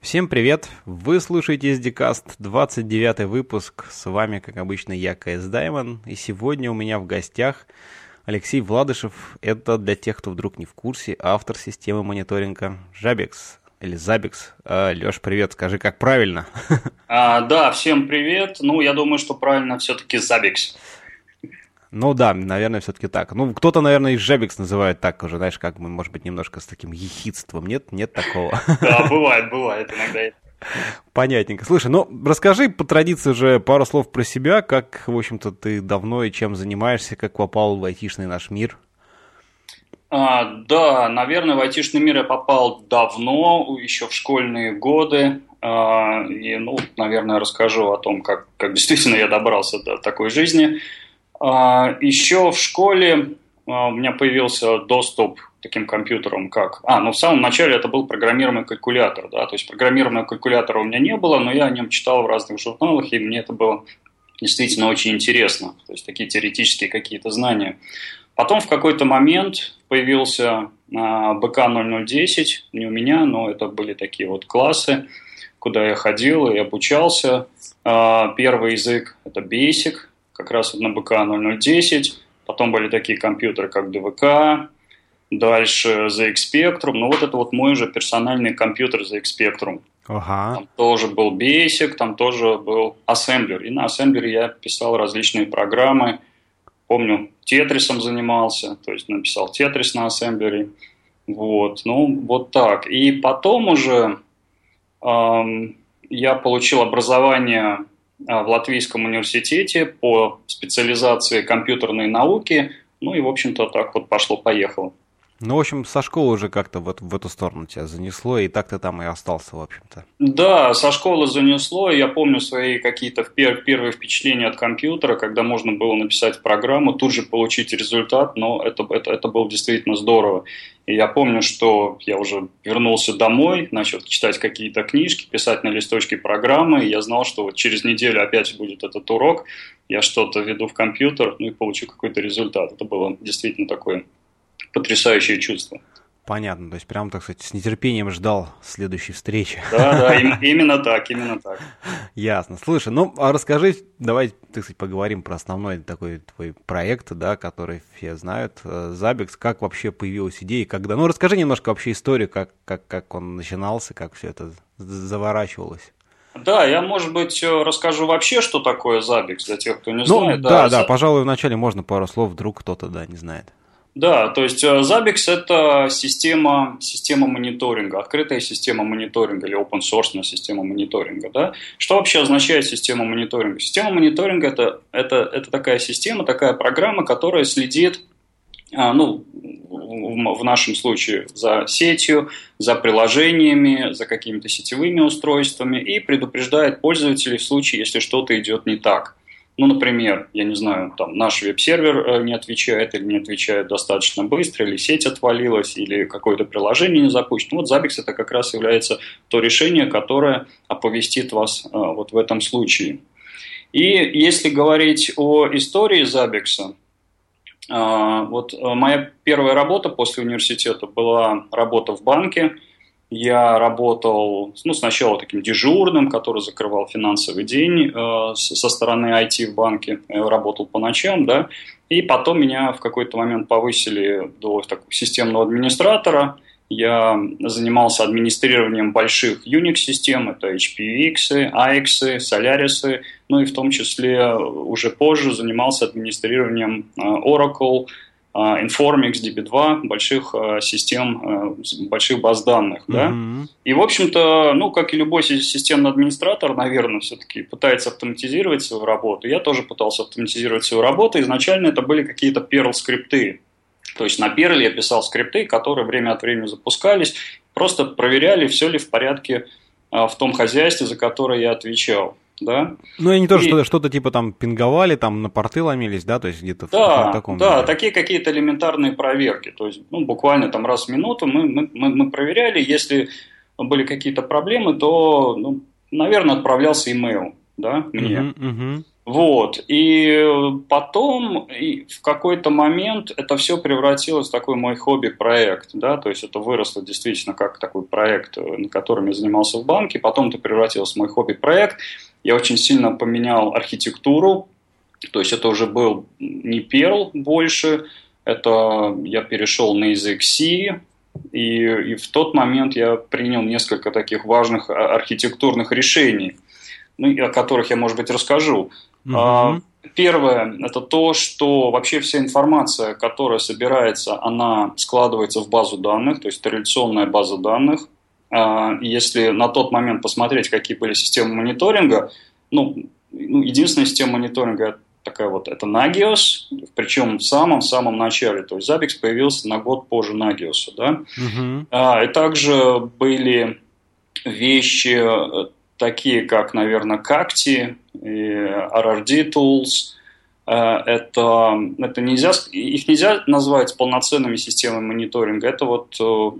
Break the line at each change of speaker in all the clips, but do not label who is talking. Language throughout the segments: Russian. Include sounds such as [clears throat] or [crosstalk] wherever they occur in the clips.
Всем привет! Вы слушаете SDCast, 29 выпуск. С вами, как обычно, я, КС Даймон. И сегодня у меня в гостях Алексей Владышев. Это для тех, кто вдруг не в курсе, автор системы мониторинга Жабекс или Забекс. А, Леш, привет, скажи, как правильно?
А, да, всем привет. Ну, я думаю, что правильно все-таки Забекс.
Ну да, наверное, все-таки так. Ну, кто-то, наверное, и Жебекс называет так уже, знаешь, как мы, может быть, немножко с таким ехидством. Нет, нет такого. [laughs]
Да, бывает, бывает иногда.
Понятненько. Слушай, ну расскажи по традиции уже пару слов про себя, как, в общем-то, ты давно и чем занимаешься, как попал в айтишный наш мир.
А, да, наверное, в айтишный мир я попал давно, еще в школьные годы. А, и, ну, наверное, расскажу о том, как, как действительно я добрался до такой жизни. А, Еще в школе а, у меня появился доступ к таким компьютерам, как... А, ну в самом начале это был программируемый калькулятор, да, то есть программируемого калькулятора у меня не было, но я о нем читал в разных журналах, и мне это было действительно очень интересно, то есть такие теоретические какие-то знания. Потом в какой-то момент появился БК-0010, не у меня, но это были такие вот классы, куда я ходил и обучался. А, первый язык – это Basic, как раз на БК 0010. Потом были такие компьютеры, как ДВК, дальше ZX Spectrum. Ну, вот это вот мой уже персональный компьютер ZX Spectrum.
Ага.
Там тоже был Basic, там тоже был Assembler. И на Assembler я писал различные программы. Помню, Тетрисом занимался, то есть написал Тетрис на Assembler. Вот, ну, вот так. И потом уже эм, я получил образование в Латвийском университете по специализации компьютерной науки. Ну и, в общем-то, так вот пошло-поехало.
Ну, в общем, со школы уже как-то в, в эту сторону тебя занесло, и так ты там и остался, в общем-то.
Да, со школы занесло. Я помню свои какие-то пер первые впечатления от компьютера, когда можно было написать программу, тут же получить результат, но это, это, это было действительно здорово. И я помню, что я уже вернулся домой, начал читать какие-то книжки, писать на листочке программы, и я знал, что вот через неделю опять будет этот урок, я что-то веду в компьютер, ну и получу какой-то результат. Это было действительно такое потрясающее чувство.
Понятно, то есть прям, так сказать, с нетерпением ждал следующей встречи.
Да, да, [laughs] именно так, именно так.
Ясно. Слушай, ну, а расскажи, давай, так сказать, поговорим про основной такой твой проект, да, который все знают, э, Забекс, как вообще появилась идея, когда, ну, расскажи немножко вообще историю, как, как, как он начинался, как все это заворачивалось.
Да, я, может быть, э, расскажу вообще, что такое Забекс для тех, кто не
ну,
знает.
Да, да, да, пожалуй, вначале можно пару слов, вдруг кто-то, да, не знает.
Да, то есть э, Zabbix – это система, система мониторинга, открытая система мониторинга или open source система мониторинга. Да? Что вообще означает система мониторинга? Система мониторинга это, – это, это такая система, такая программа, которая следит а, ну, в нашем случае за сетью, за приложениями, за какими-то сетевыми устройствами и предупреждает пользователей в случае, если что-то идет не так. Ну, например, я не знаю, там наш веб-сервер э, не отвечает или не отвечает достаточно быстро, или сеть отвалилась, или какое-то приложение не запущено. Вот Zabbix это как раз является то решение, которое оповестит вас э, вот в этом случае. И если говорить о истории Zabbix, э, вот моя первая работа после университета была работа в банке – я работал ну, сначала таким дежурным, который закрывал финансовый день э, со стороны IT в банке, я работал по ночам, да, и потом меня в какой-то момент повысили до такого системного администратора. Я занимался администрированием больших Unix-систем, это HPX, AX, Solaris, ну и в том числе уже позже занимался администрированием э, Oracle, Informix, DB2, больших а, систем, а, больших баз данных. Mm-hmm. Да? И, в общем-то, ну, как и любой системный администратор, наверное, все-таки пытается автоматизировать свою работу. Я тоже пытался автоматизировать свою работу. Изначально это были какие-то Perl-скрипты. То есть на Perl я писал скрипты, которые время от времени запускались, просто проверяли, все ли в порядке в том хозяйстве, за которое я отвечал да.
Ну, и не то, и... что что-то типа там пинговали, там на порты ломились, да, то есть где-то
да,
в таком...
Да, такие какие-то элементарные проверки, то есть, ну, буквально там раз в минуту мы, мы, мы, мы проверяли, если были какие-то проблемы, то, ну, наверное, отправлялся имейл, да, мне. Uh-huh, uh-huh. Вот. И потом и в какой-то момент это все превратилось в такой мой хобби-проект. Да? То есть это выросло действительно как такой проект, на котором я занимался в банке. Потом это превратилось в мой хобби-проект. Я очень сильно поменял архитектуру. То есть это уже был не Perl больше. Это я перешел на язык C, и, и в тот момент я принял несколько таких важных а, архитектурных решений, ну, о которых я, может быть, расскажу. Угу. Первое – это то, что вообще вся информация, которая собирается, она складывается в базу данных, то есть традиционная база данных. А, если на тот момент посмотреть, какие были системы мониторинга, ну, ну единственная система мониторинга такая вот, это Nagios, причем в самом-самом начале, то есть Zabbix появился на год позже Nagios, да. Uh-huh. А, и также были вещи такие как, наверное, Cacti, RRD Tools. Э, это, это нельзя, их нельзя назвать полноценными системами мониторинга. Это вот э,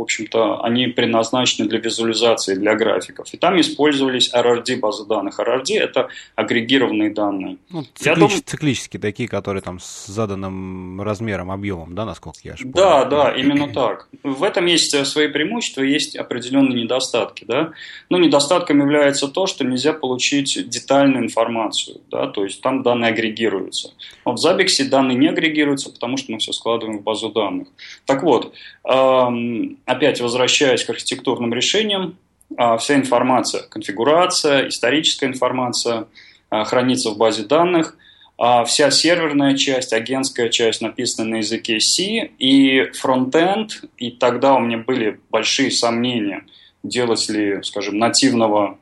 в общем-то, они предназначены для визуализации, для графиков. И там использовались RRD базы данных. RRD – это агрегированные данные.
Ну, циклич, думаю... Циклические такие, которые там с заданным размером, объемом, да, насколько я
помню? Да, да, именно так. В этом есть э, свои преимущества, есть определенные недостатки. Да? Но недостатком является то, что нельзя получить детальную информацию. Да? То есть там данные агрегируются. Вот в Zabbix данные не агрегируются, потому что мы все складываем в базу данных. Так вот, эм, опять возвращаясь к архитектурным решениям, а, вся информация, конфигурация, историческая информация а, хранится в базе данных, а вся серверная часть, агентская часть написана на языке C и фронтенд, и тогда у меня были большие сомнения, делать ли, скажем, нативного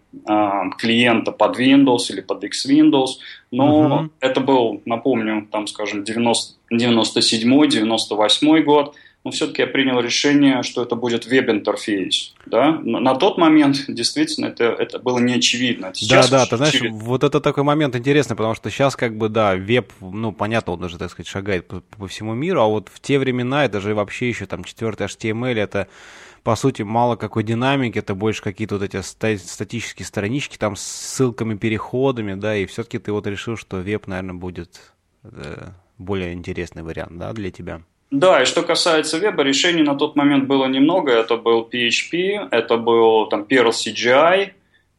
клиента под Windows или под X-Windows, но uh-huh. это был, напомню, там, скажем, 97-98 год – но все-таки я принял решение, что это будет веб-интерфейс. Да? На тот момент [laughs] действительно это, это было не очевидно.
Сейчас да, да, ты знаешь, очевидно. вот это такой момент интересный, потому что сейчас как бы, да, веб, ну, понятно, он уже, так сказать, шагает по, по всему миру, а вот в те времена это же вообще еще там четвертый HTML, это по сути, мало какой динамики, это больше какие-то вот эти статические странички там с ссылками, переходами, да, и все-таки ты вот решил, что веб, наверное, будет э, более интересный вариант, да, для тебя.
Да, и что касается веба, решений на тот момент было немного. Это был PHP, это был там Perl CGI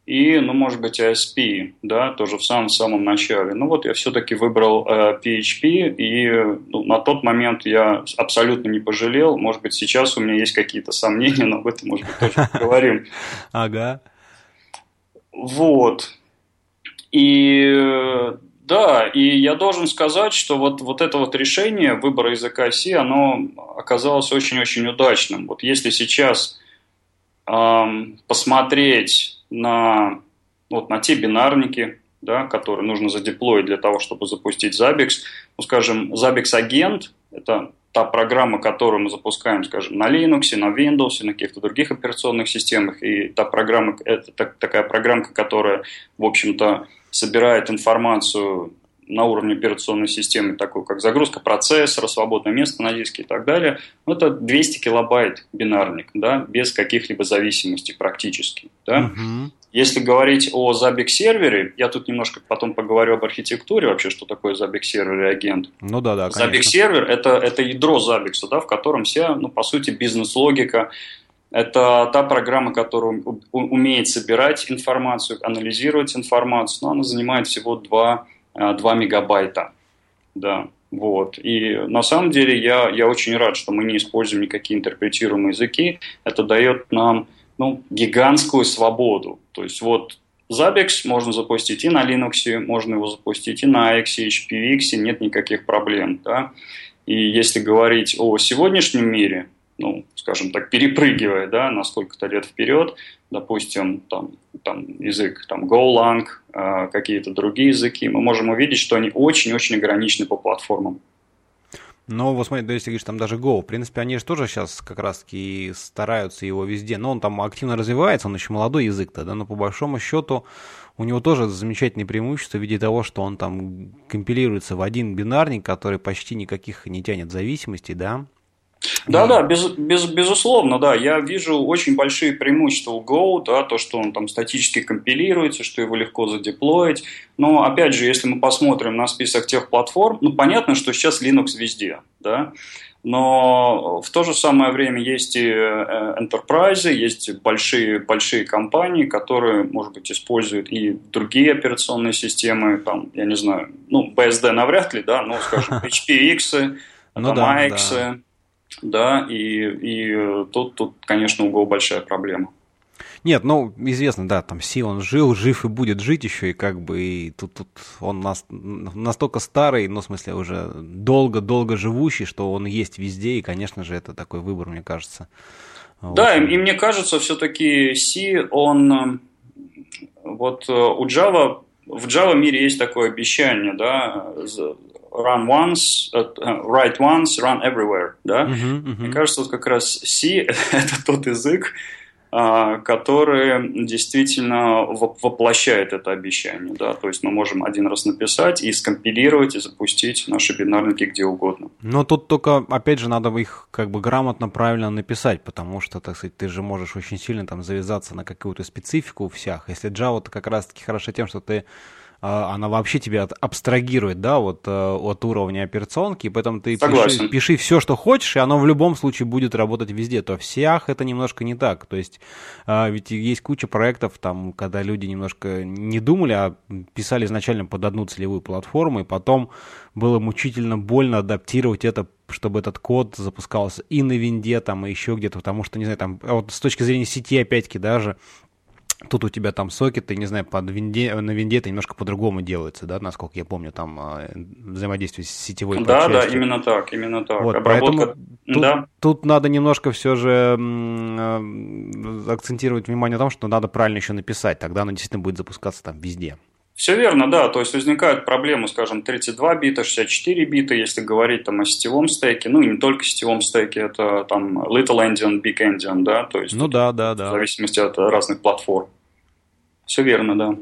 и, ну, может быть, ASP, да, тоже в самом-самом начале. Ну вот я все-таки выбрал э, PHP, и ну, на тот момент я абсолютно не пожалел. Может быть, сейчас у меня есть какие-то сомнения, но об этом, может быть, тоже [laughs] поговорим.
Ага.
Вот. И да, и я должен сказать, что вот, вот это вот решение выбора языка C, оно оказалось очень-очень удачным. Вот если сейчас эм, посмотреть на, вот, на те бинарники, да, которые нужно задеплоить для того, чтобы запустить Zabbix, ну, скажем, Zabbix агент – это та программа, которую мы запускаем, скажем, на Linux, на Windows, на каких-то других операционных системах, и та программа, это так, такая программка, которая, в общем-то, собирает информацию на уровне операционной системы, такую как загрузка процессора, свободное место на диске и так далее, ну, это 200 килобайт бинарник, да, без каких-либо зависимостей практически. Да. Угу. Если говорить о Zabbix сервере, я тут немножко потом поговорю об архитектуре вообще, что такое Zabbix сервер и агент.
Ну да, да,
Zabbix сервер это, это ядро Zabbix, да, в котором вся, ну, по сути, бизнес-логика, это та программа, которая умеет собирать информацию, анализировать информацию, но она занимает всего 2, 2 мегабайта. Да, вот. И на самом деле я, я очень рад, что мы не используем никакие интерпретируемые языки. Это дает нам ну, гигантскую свободу. То есть вот Zabbix можно запустить и на Linux, можно его запустить и на X, HPX, нет никаких проблем. Да? И если говорить о сегодняшнем мире, ну, скажем так, перепрыгивая, да, на сколько-то лет вперед, допустим, там, там язык, там, Golang, э, какие-то другие языки, мы можем увидеть, что они очень-очень ограничены по платформам.
Ну, вот смотри, да, если говоришь, там даже Go, в принципе, они же тоже сейчас как раз-таки стараются его везде, но он там активно развивается, он еще молодой язык-то, да, но по большому счету у него тоже замечательные преимущества в виде того, что он там компилируется в один бинарник, который почти никаких не тянет зависимостей, да,
Да, да, без, без, безусловно, да. Я вижу очень большие преимущества у Go, да, то, что он там статически компилируется, что его легко задеплоить. Но, опять же, если мы посмотрим на список тех платформ, ну, понятно, что сейчас Linux везде, да. Но в то же самое время есть и э, enterprise, есть большие, большие компании, которые, может быть, используют и другие операционные системы, там, я не знаю, ну, BSD навряд ли, да, но, скажем, [laughs] HPX, ну, да, AX, да да, и, и тут, тут, конечно, у Go большая проблема.
Нет, ну, известно, да, там Си он жил, жив и будет жить еще, и как бы и тут, тут он нас, настолько старый, ну, в смысле, уже долго-долго живущий, что он есть везде, и, конечно же, это такой выбор, мне кажется.
Да, и, и мне кажется, все-таки Си, он, вот э, у Java, в Java мире есть такое обещание, да, run once, uh, write once, run everywhere, да? Uh-huh, uh-huh. Мне кажется, вот как раз C [laughs] – это тот язык, uh, который действительно воплощает это обещание, да, то есть мы можем один раз написать и скомпилировать и запустить наши бинарники где угодно.
Но тут только, опять же, надо их как бы грамотно, правильно написать, потому что, так сказать, ты же можешь очень сильно там завязаться на какую-то специфику у всех. Если Java, то как раз-таки хорошо тем, что ты а, она вообще тебя абстрагирует, да, вот э, от уровня операционки, и поэтому ты пиши, пиши все, что хочешь, и оно в любом случае будет работать везде. То в всех это немножко не так. То есть а, ведь есть куча проектов, там, когда люди немножко не думали, а писали изначально под одну целевую платформу, и потом было мучительно больно адаптировать это чтобы этот код запускался и на винде, там, и еще где-то, потому что, не знаю, там, вот с точки зрения сети, опять-таки, даже, Тут у тебя там сокеты, не знаю, под винде, на винде это немножко по-другому делается, да, насколько я помню, там а, взаимодействие с сетевой
Да, да, именно так, именно так.
Вот, Обработка... поэтому тут, да. тут надо немножко все же а, акцентировать внимание на том, что надо правильно еще написать, тогда оно действительно будет запускаться там везде.
Все верно, да. То есть возникают проблемы, скажем, 32 бита, 64 бита, если говорить там о сетевом стеке. Ну и не только сетевом стеке, это там Little Endian, Big Endian, да. То есть
ну да, да, да.
В зависимости от разных платформ. Все верно, да.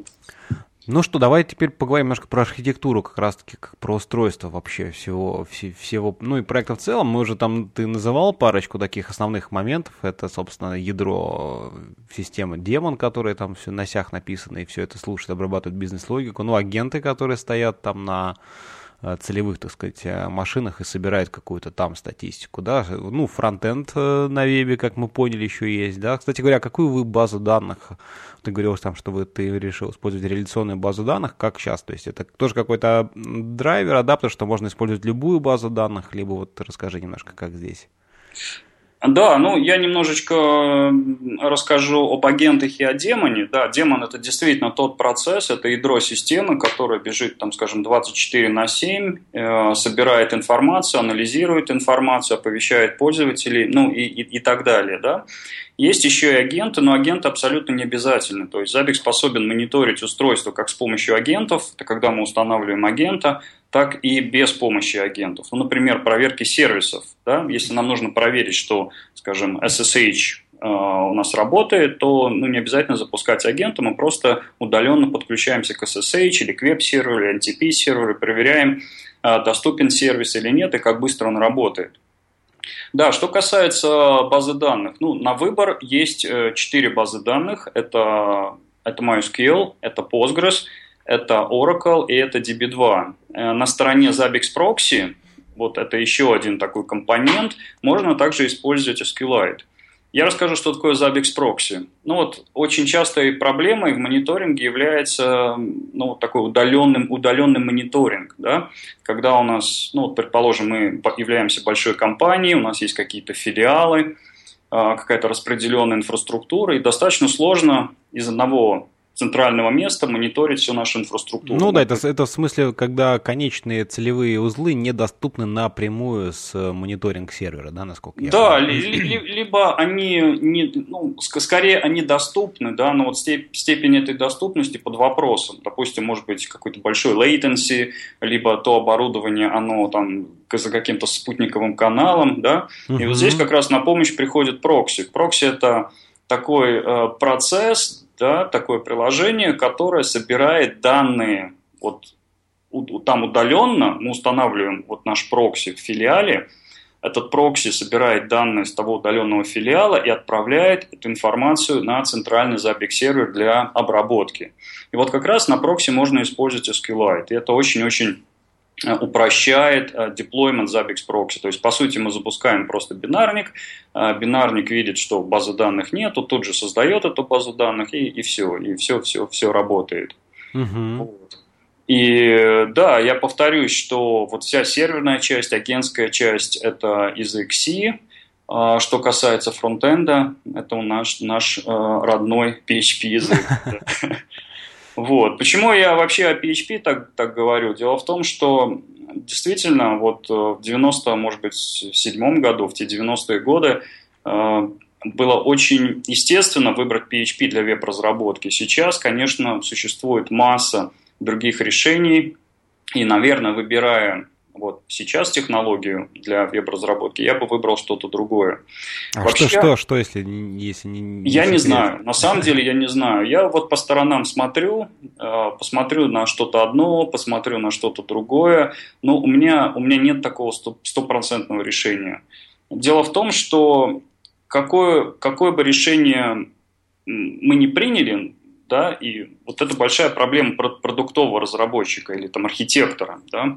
Ну что, давай теперь поговорим немножко про архитектуру, как раз-таки как про устройство вообще всего, всего, ну и проекта в целом. Мы уже там, ты называл парочку таких основных моментов. Это, собственно, ядро системы Демон, которые там все на сях написаны, и все это слушает, обрабатывает бизнес-логику. Ну, агенты, которые стоят там на Э, целевых, так сказать, э, машинах и собирает какую-то там статистику, да, ну, фронтенд э, на вебе, как мы поняли, еще есть, да, кстати говоря, какую вы базу данных, ты говорил там, что вы, ты решил использовать реляционную базу данных, как сейчас, то есть это тоже какой-то драйвер, адаптер, что можно использовать любую базу данных, либо вот расскажи немножко, как здесь.
Да, ну я немножечко расскажу об агентах и о демоне. Да, демон это действительно тот процесс, это ядро системы, которое бежит, там, скажем, 24 на 7, э, собирает информацию, анализирует информацию, оповещает пользователей, ну и, и, и так далее. Да. Есть еще и агенты, но агенты абсолютно не обязательны. То есть Zabbix способен мониторить устройство как с помощью агентов, это когда мы устанавливаем агента, так и без помощи агентов. Ну, например, проверки сервисов. Да? Если нам нужно проверить, что, скажем, SSH э, у нас работает, то ну, не обязательно запускать агента, мы просто удаленно подключаемся к SSH или к веб-серверу, или NTP-серверу, проверяем, э, доступен сервис или нет, и как быстро он работает. Да, что касается базы данных, ну, на выбор есть э, четыре базы данных. Это, это MySQL, это Postgres, это Oracle и это DB2. Э, на стороне Zabbix Proxy, вот это еще один такой компонент, можно также использовать SQLite. Я расскажу, что такое Zabbix Proxy. Ну вот, очень частой проблемой в мониторинге является ну, такой удаленный, удаленный мониторинг, да? когда у нас, ну, вот, предположим, мы являемся большой компанией, у нас есть какие-то филиалы, а, какая-то распределенная инфраструктура, и достаточно сложно из одного центрального места мониторить всю нашу инфраструктуру.
Ну да, это, это в смысле, когда конечные целевые узлы недоступны напрямую с мониторинг сервера, да, насколько я
Да, ли, ли, либо они, не, ну, скорее они доступны, да, но вот степ, степень этой доступности под вопросом. Допустим, может быть какой-то большой latency, либо то оборудование, оно там за каким-то спутниковым каналом, да, и вот здесь как раз на помощь приходит прокси. Прокси это такой э, процесс, да, такое приложение, которое собирает данные вот там удаленно, мы устанавливаем вот наш прокси в филиале, этот прокси собирает данные с того удаленного филиала и отправляет эту информацию на центральный Zabbix сервер для обработки. И вот как раз на прокси можно использовать SQLite. И это очень-очень упрощает э, deployment Zabbix Proxy. То есть, по сути, мы запускаем просто бинарник, э, бинарник видит, что базы данных нету, тут же создает эту базу данных, и, и все, и все, все, все работает.
Угу.
Вот. И да, я повторюсь, что вот вся серверная часть, агентская часть – это из XC, что касается фронтенда, это у нас наш родной PHP язык. [laughs] Вот. Почему я вообще о PHP так, так говорю? Дело в том, что действительно вот э, в 90 может быть, в седьмом году, в те 90-е годы э, было очень естественно выбрать PHP для веб-разработки. Сейчас, конечно, существует масса других решений, и, наверное, выбирая вот сейчас технологию для веб-разработки, я бы выбрал что-то другое.
А Вообще, что, что, что, если, если не,
Я не знаю, на самом деле я не знаю. Я вот по сторонам смотрю, э, посмотрю на что-то одно, посмотрю на что-то другое, но у меня, у меня нет такого стопроцентного решения. Дело в том, что какое, какое бы решение мы не приняли, да, и вот это большая проблема продуктового разработчика или там архитектора, да,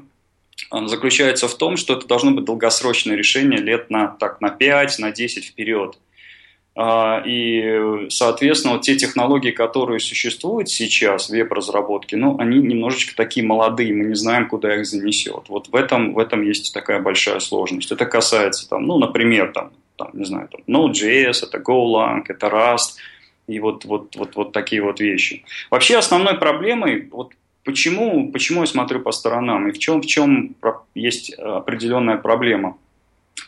заключается в том, что это должно быть долгосрочное решение лет на, так, на 5, на 10 вперед. А, и, соответственно, вот те технологии, которые существуют сейчас в веб-разработке, ну, они немножечко такие молодые, мы не знаем, куда их занесет. Вот в этом, в этом есть такая большая сложность. Это касается, там, ну, например, там, там, не знаю, там, Node.js, это Golang, это Rust, и вот, вот, вот, вот такие вот вещи. Вообще основной проблемой, вот Почему, почему я смотрю по сторонам и в чем, в чем есть определенная проблема?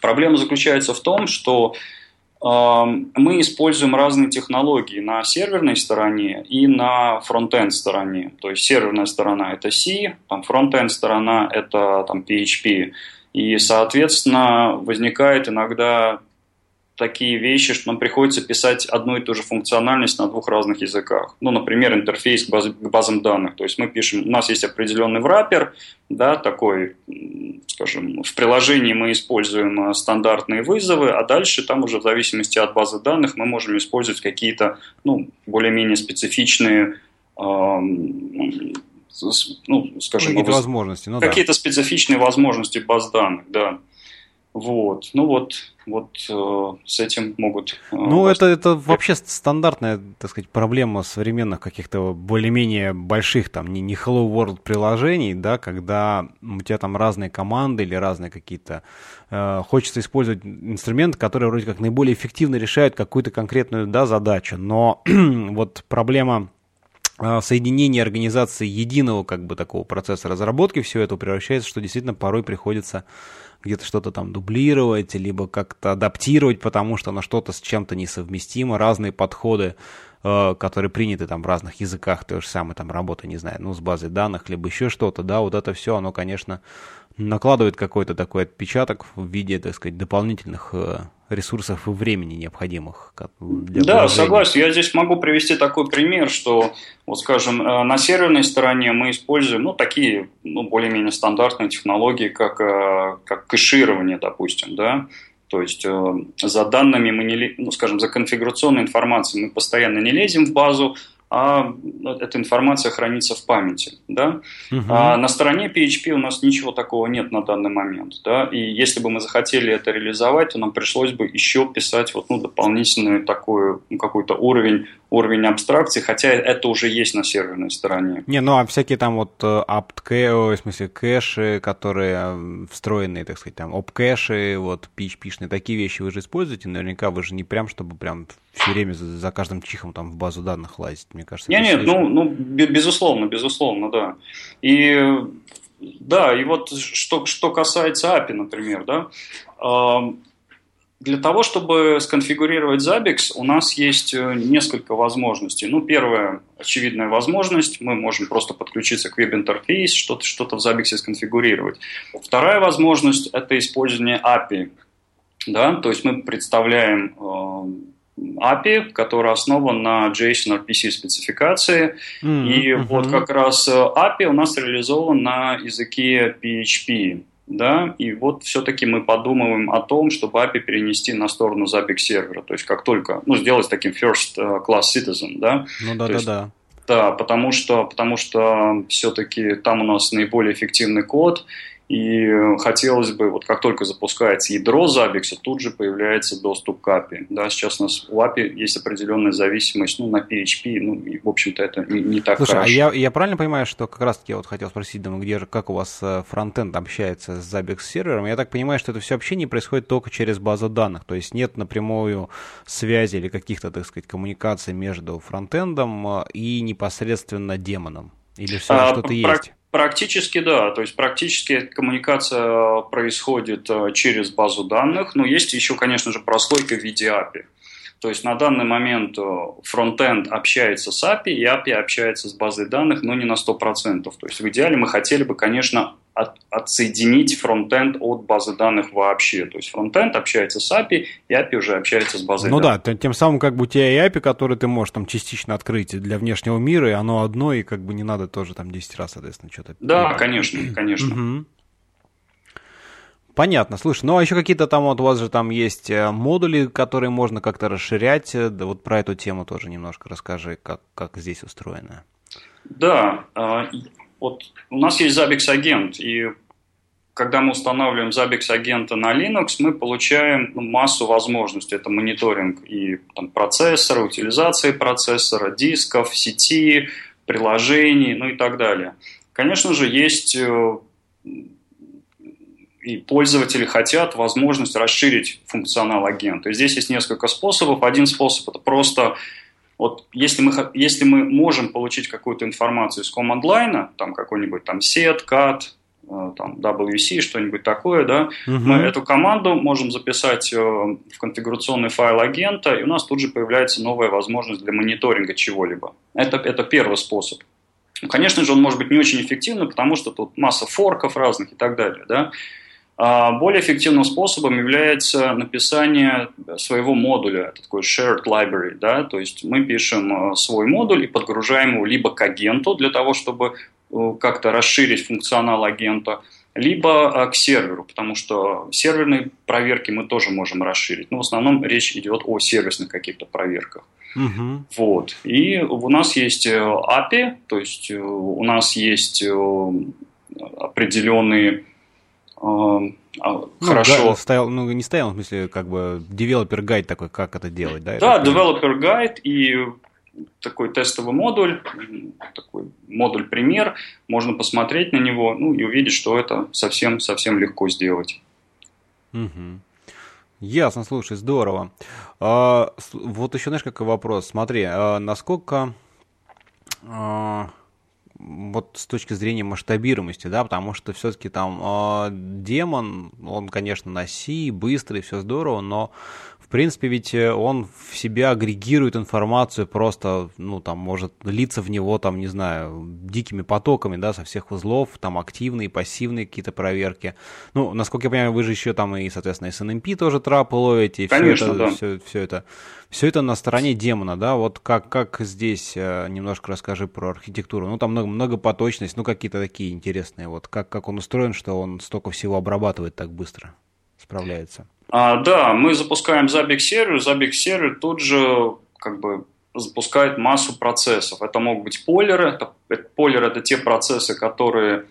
Проблема заключается в том, что э, мы используем разные технологии на серверной стороне и на фронтенд стороне. То есть серверная сторона это C, там фронтенд сторона это там PHP. И, соответственно, возникает иногда такие вещи, что нам приходится писать одну и ту же функциональность на двух разных языках. Ну, например, интерфейс к, баз, к базам данных. То есть мы пишем, у нас есть определенный враппер, да, такой, скажем, в приложении мы используем э, стандартные вызовы, а дальше там уже в зависимости от базы данных мы можем использовать какие-то, ну, более-менее специфичные
ну, скажем, какие-то возможности, ну,
какие-то да. специфичные возможности баз данных, да. Вот, ну вот, вот э, с этим могут.
Э, ну это это вообще стандартная, так сказать, проблема современных каких-то более-менее больших там не не Hello World приложений, да, когда у тебя там разные команды или разные какие-то э, хочется использовать инструменты, которые вроде как наиболее эффективно решают какую-то конкретную да задачу, но [clears throat] вот проблема э, соединение организации единого как бы такого процесса разработки все это превращается, что действительно порой приходится где-то что-то там дублировать, либо как-то адаптировать, потому что на что-то с чем-то несовместимо, разные подходы, которые приняты там в разных языках, то же самое там работа, не знаю, ну, с базой данных, либо еще что-то, да, вот это все, оно, конечно, накладывает какой-то такой отпечаток в виде, так сказать, дополнительных э, ресурсов и времени необходимых
для Да, согласен. Я здесь могу привести такой пример, что, вот скажем, э, на серверной стороне мы используем, ну, такие, ну, более-менее стандартные технологии, как, э, как кэширование, допустим, да, то есть за данными мы не, ну, скажем, за конфигурационной информацией мы постоянно не лезем в базу, а эта информация хранится в памяти. Да? Угу. А на стороне PHP у нас ничего такого нет на данный момент. Да? И если бы мы захотели это реализовать, то нам пришлось бы еще писать вот, ну, дополнительный такой ну, какой-то уровень, уровень абстракции, хотя это уже есть на серверной стороне.
Не, ну а всякие там вот э, в смысле кэши, которые э, встроенные, так сказать, там оп-кэши, вот PHP-шные, такие вещи вы же используете, наверняка вы же не прям, чтобы прям все время за, за каждым чихом там в базу данных лазить, мне кажется.
Нет, нет, ну, ну, безусловно, безусловно, да. И да, и вот что, что касается API, например, да, для того, чтобы сконфигурировать Zabbix, у нас есть э, несколько возможностей. Ну, первая очевидная возможность, мы можем просто подключиться к веб-интерфейс, что-то что в Zabbix сконфигурировать. Вторая возможность – это использование API. Да? То есть мы представляем API, который основан на JSON RPC спецификации. Mm-hmm. И mm-hmm. вот как раз э, API у нас реализован на языке PHP. да, и вот все-таки мы подумываем о том, чтобы API перенести на сторону Zabbix сервера, то есть как только, ну, сделать таким first э, class citizen, да.
Ну да, да, да.
Да, потому что, потому что все-таки там у нас наиболее эффективный код, и хотелось бы, вот как только запускается ядро Zabbix, тут же появляется доступ к API. Да, сейчас у нас у API есть определенная зависимость ну, на PHP, ну, и, в общем-то, это не, не так
Слушай,
хорошо.
а я, я правильно понимаю, что как раз-таки я вот хотел спросить, думаю, где же, как у вас э, фронтенд общается с Zabbix сервером? Я так понимаю, что это все общение происходит только через базу данных, то есть нет напрямую связи или каких-то, так сказать, коммуникаций между фронтендом э, и непосредственно демоном? Или все а, что-то есть?
Практически да, то есть практически коммуникация происходит э, через базу данных, но есть еще, конечно же, прослойка в виде API. То есть на данный момент э, фронтенд общается с API, и API общается с базой данных, но не на 100%. То есть в идеале мы хотели бы, конечно, от, отсоединить фронтенд от базы данных вообще. То есть фронтенд общается с API, и API уже общается с базой
ну
данных.
Ну да, тем самым как бы у тебя и API, который ты можешь там частично открыть для внешнего мира, и оно одно, и как бы не надо тоже там 10 раз, соответственно, что-то...
Да, конечно, конечно.
Понятно. Слушай, ну а еще какие-то там вот у вас же там есть э, модули, которые можно как-то расширять. Да вот про эту тему тоже немножко расскажи, как, как здесь устроено.
Да, а, вот у нас есть Zabbix агент, и когда мы устанавливаем Zabbix агента на Linux, мы получаем массу возможностей. Это мониторинг и там, процессора, утилизации процессора, дисков, сети, приложений, ну и так далее. Конечно же, есть э, и пользователи хотят возможность расширить функционал агента. И здесь есть несколько способов. Один способ – это просто вот если мы, если мы можем получить какую-то информацию из line, там какой-нибудь там set, cat, э, там WC, что-нибудь такое, да, угу. мы эту команду можем записать э, в конфигурационный файл агента, и у нас тут же появляется новая возможность для мониторинга чего-либо. Это, это первый способ. Конечно же, он может быть не очень эффективным, потому что тут масса форков разных и так далее, да, более эффективным способом является написание своего модуля, это такой shared library, да, то есть мы пишем э, свой модуль и подгружаем его либо к агенту для того, чтобы э, как-то расширить функционал агента, либо э, к серверу, потому что серверные проверки мы тоже можем расширить. Но в основном речь идет о сервисных каких-то проверках. Угу. Вот. И у нас есть API, то есть у нас есть определенные
а, ну, хорошо. Да, стоял, ну, не стоял, в смысле, как бы developer guide такой, как это делать, да?
Да, developer guide и такой тестовый модуль, такой модуль-пример, можно посмотреть на него, ну, и увидеть, что это совсем-совсем легко сделать.
Угу. Ясно, слушай, здорово. А, вот еще, знаешь, какой вопрос. Смотри, а, насколько... А, вот с точки зрения масштабируемости, да, потому что все-таки там э, демон, он, конечно, на C, быстрый, все здорово, но в принципе, ведь э, он в себя агрегирует информацию просто, ну, там, может литься в него, там, не знаю, дикими потоками, да, со всех узлов, там, активные, пассивные какие-то проверки. Ну, насколько я понимаю, вы же еще там и, соответственно, SNMP тоже трапы ловите, и Конечно, все это, да. все, все это, все это на стороне демона, да, вот как, как здесь, э, немножко расскажи про архитектуру. Ну, там много, многопоточность, ну, какие-то такие интересные, вот, как, как он устроен, что он столько всего обрабатывает так быстро, справляется.
А, да, мы запускаем Zabbix сервер, Zabbix сервер тут же как бы запускает массу процессов. Это могут быть полеры, это, это, полеры это те процессы, которые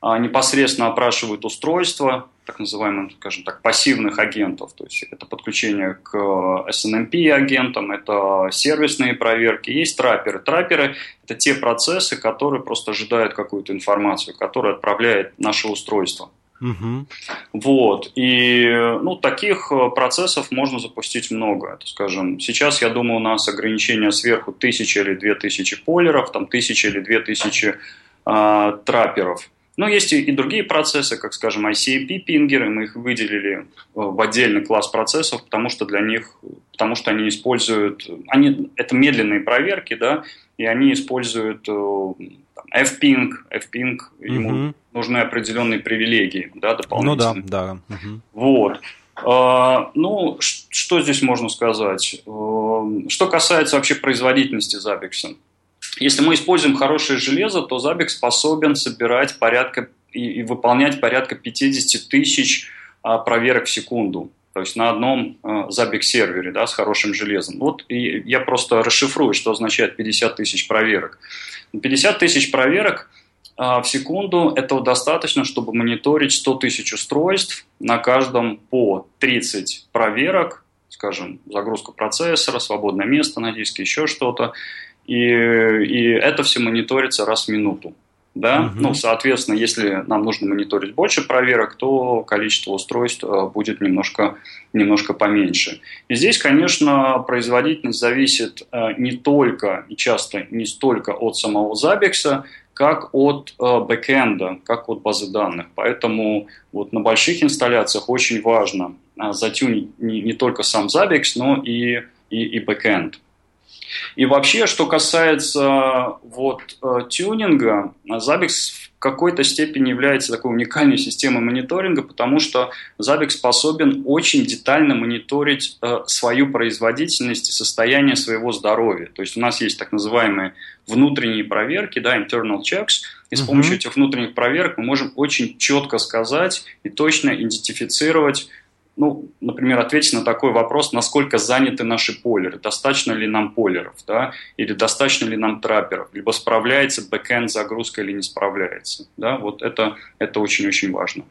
а, непосредственно опрашивают устройство, так называемых, скажем так, пассивных агентов. То есть это подключение к SNMP агентам, это сервисные проверки. Есть трапперы. Трапперы – это те процессы, которые просто ожидают какую-то информацию, которую отправляет наше устройство. Угу. Вот. И ну, таких э, процессов можно запустить много. Это, скажем, сейчас, я думаю, у нас ограничение сверху тысячи или две тысячи полеров, там тысячи или две тысячи э, трапперов. Но есть и, другие процессы, как, скажем, ICAP-пингеры, мы их выделили э, в отдельный класс процессов, потому что для них, потому что они используют, они, это медленные проверки, да, и они используют F-ping, F-ping, угу. ему нужны определенные привилегии, да, дополнительные.
Ну да, да. Угу.
Вот. А, ну, что здесь можно сказать? А, что касается вообще производительности Zabbix. Если мы используем хорошее железо, то Zabbix способен собирать порядка и, и выполнять порядка 50 тысяч а, проверок в секунду. То есть на одном э, Zabbix-сервере да, с хорошим железом. Вот и я просто расшифрую, что означает 50 тысяч проверок. 50 тысяч проверок э, в секунду этого достаточно, чтобы мониторить 100 тысяч устройств, на каждом по 30 проверок, скажем, загрузка процессора, свободное место на диске, еще что-то. И, и это все мониторится раз в минуту да, угу. ну, соответственно, если нам нужно мониторить больше проверок, то количество устройств э, будет немножко, немножко поменьше. И здесь, конечно, производительность зависит э, не только и часто не столько от самого Zabbix, как от э, бэкэнда, как от базы данных. Поэтому вот на больших инсталляциях очень важно затюнить не, не только сам Zabbix, но и, и, и бэкэнд. И вообще, что касается вот э, тюнинга, Zabbix в какой-то степени является такой уникальной системой мониторинга, потому что Zabbix способен очень детально мониторить э, свою производительность и состояние своего здоровья. То есть у нас есть так называемые внутренние проверки, да, internal checks, и с uh-huh. помощью этих внутренних проверок мы можем очень четко сказать и точно идентифицировать ну, например, ответить на такой вопрос, насколько заняты наши полеры, достаточно ли нам полеров, да, или достаточно ли нам трапперов, либо справляется бэкэнд загрузка или не справляется, да, вот это, это очень-очень важно.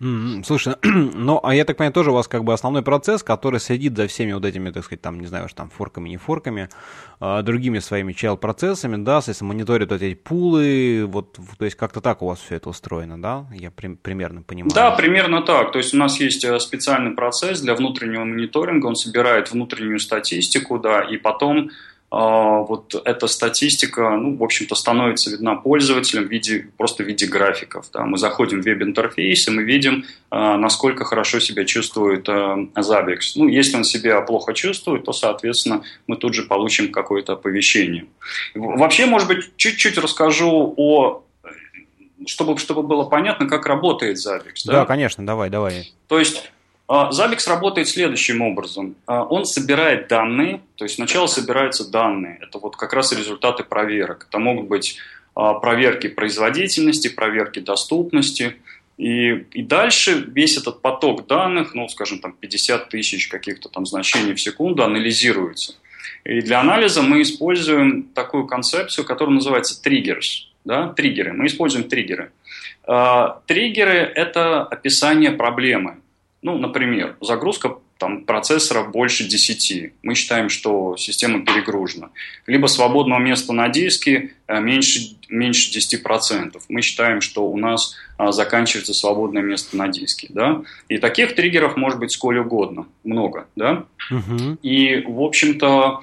Слушай, [clears throat] ну, а я так понимаю, тоже у вас как бы основной процесс, который следит за всеми вот этими, так сказать, там, не знаю, там, форками, не форками, э, другими своими чел-процессами, да, соответственно, мониторит вот эти пулы, вот, то есть как-то так у вас все это устроено, да? Я при- примерно понимаю.
Да, примерно так. То есть у нас есть э, специальный процесс для внутреннего мониторинга, он собирает внутреннюю статистику, да, и потом вот эта статистика, ну, в общем-то, становится видна пользователям в виде, просто в виде графиков. Да. Мы заходим в веб-интерфейс, и мы видим, а, насколько хорошо себя чувствует а, Zabbix. Ну, если он себя плохо чувствует, то, соответственно, мы тут же получим какое-то оповещение. Вообще, может быть, чуть-чуть расскажу о чтобы, чтобы было понятно, как работает Zabbix.
Да? да, конечно, давай, давай.
То есть А, работает следующим образом. А, он собирает данные, то есть сначала собираются данные. Это вот как раз результаты проверок. Это могут быть а, проверки производительности, проверки доступности. И, и дальше весь этот поток данных, ну, скажем, там 50 тысяч каких-то там значений в секунду анализируется. И для анализа мы используем такую концепцию, которая называется триггерс. Да? Триггеры. Мы используем триггеры. Триггеры – это описание проблемы. Ну, например, загрузка там, процессоров больше 10. Мы считаем, что система перегружена. Либо свободного места на диске э, меньше, меньше 10%. Мы считаем, что у нас а, заканчивается свободное место на диске. Да? И таких триггеров может быть сколь угодно. Много. Да? Угу. И, в общем-то,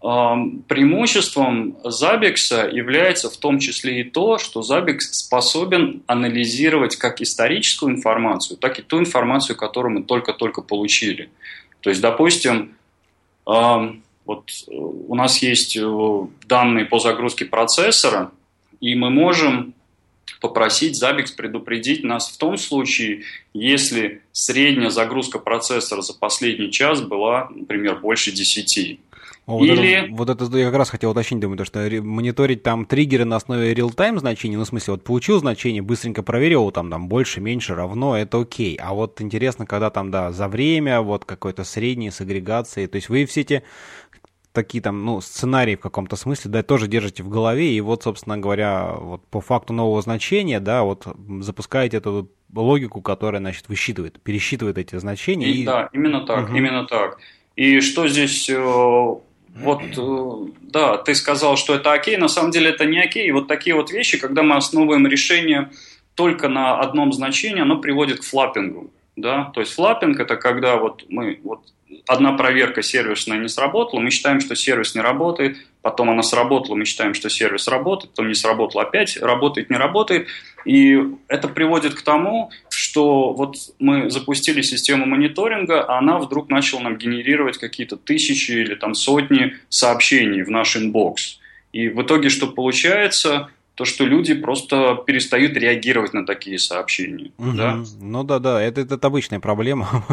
Преимуществом Zabbix является в том числе и то, что Zabbix способен анализировать как историческую информацию, так и ту информацию, которую мы только-только получили. То есть, допустим, вот у нас есть э, данные по загрузке процессора, и мы можем попросить Zabbix предупредить нас в том случае, если средняя загрузка процессора за последний час была, например, больше 10.
Вот Или... Это, вот это я как раз хотел уточнить, думаю, то, что мониторить там триггеры на основе real-time значений, ну, в смысле, вот получил значение, быстренько проверил, там, там, больше, меньше, равно, это окей. А вот интересно, когда там, да, за время, вот какой-то средний с агрегацией, то есть вы все эти такие там, ну, сценарии в каком-то смысле, да, тоже держите в голове, и вот, собственно говоря, вот по факту нового значения, да, вот запускаете эту логику, которая, значит, высчитывает, пересчитывает эти значения.
И, и... Да, именно так, угу. именно так. И что здесь э, вот, э, да, ты сказал, что это окей, на самом деле это не окей. И вот такие вот вещи, когда мы основываем решение только на одном значении, оно приводит к флаппингу. Да? То есть флаппинг – это когда вот мы вот одна проверка сервисная не сработала, мы считаем, что сервис не работает, потом она сработала, мы считаем, что сервис работает, потом не сработала, опять работает, не работает. И это приводит к тому, что вот мы запустили систему мониторинга, а она вдруг начала нам генерировать какие-то тысячи или там сотни сообщений в наш inbox. И в итоге что получается? То, что люди просто перестают реагировать на такие сообщения. Угу. Да?
Ну да, да, это, это обычная проблема.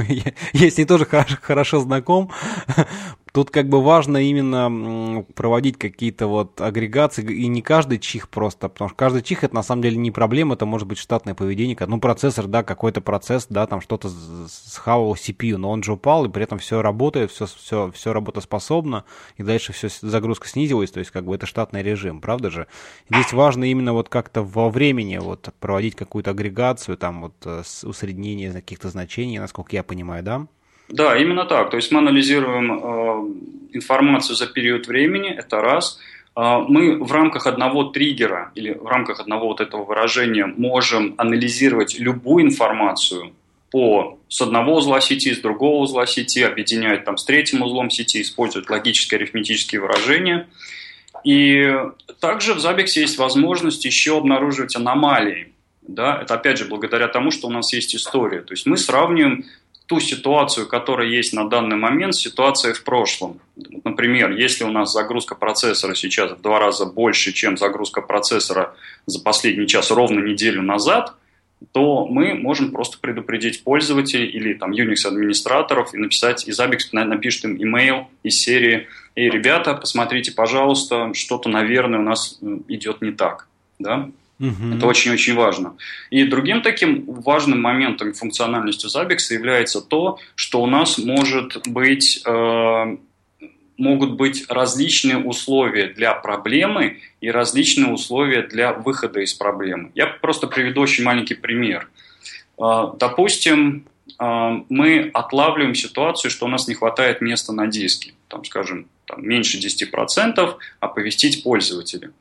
Я с ней тоже хорошо знаком. [laughs] Тут как бы важно именно проводить какие-то вот агрегации, и не каждый чих просто, потому что каждый чих это на самом деле не проблема, это может быть штатное поведение, ну процессор, да, какой-то процесс, да, там что-то схавал CPU, но он же упал, и при этом все работает, все, все, все работоспособно, и дальше все загрузка снизилась, то есть как бы это штатный режим, правда же? Здесь важно именно вот как-то во времени вот проводить какую-то агрегацию, там вот э, усреднение каких-то значений, насколько я понимаю, да?
Да, именно так. То есть мы анализируем э, информацию за период времени, это раз. Э, мы в рамках одного триггера или в рамках одного вот этого выражения можем анализировать любую информацию по, с одного узла сети, с другого узла сети, объединять там с третьим узлом сети, использовать логические арифметические выражения. И также в Zabbix есть возможность еще обнаруживать аномалии. Да? Это опять же благодаря тому, что у нас есть история. То есть мы сравниваем ту ситуацию, которая есть на данный момент, с ситуацией в прошлом. Например, если у нас загрузка процессора сейчас в два раза больше, чем загрузка процессора за последний час ровно неделю назад, то мы можем просто предупредить пользователей или там Unix-администраторов и написать, и Zabbix напишет им имейл из серии «Эй, ребята, посмотрите, пожалуйста, что-то, наверное, у нас идет не так». Да? Угу. Это очень-очень важно. И другим таким важным моментом функциональности Zabbix является то, что у нас может быть, э, могут быть различные условия для проблемы и различные условия для выхода из проблемы. Я просто приведу очень маленький пример. Э, допустим, э, мы отлавливаем ситуацию, что у нас не хватает места на диске, там, скажем, там, меньше 10%, оповестить пользователя.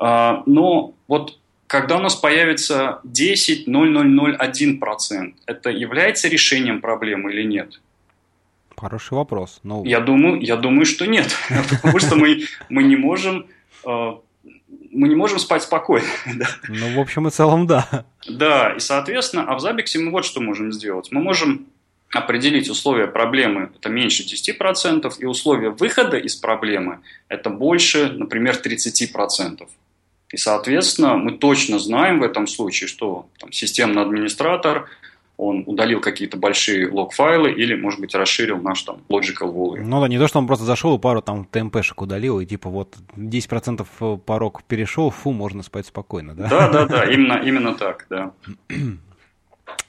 Э, но вот когда у нас появится 10,0001%, это является решением проблемы или нет?
Хороший вопрос.
Но... Я, думаю, я думаю, что нет. [laughs] Потому что мы, мы не можем э, мы не можем спать спокойно. [laughs]
Ну, в общем и целом, да.
Да, и, соответственно, а в Забиксе мы вот что можем сделать. Мы можем определить условия проблемы, это меньше 10%, и условия выхода из проблемы, это больше, например, 30%. И, соответственно, мы точно знаем в этом случае, что там, системный администратор, он удалил какие-то большие лог-файлы или, может быть, расширил наш там logical volume.
Ну да, не то, что он просто зашел и пару там TMP-шек удалил, и типа вот 10% э, порог перешел, фу, можно спать спокойно, да?
Да, да, да, именно, именно так, да. [clears throat]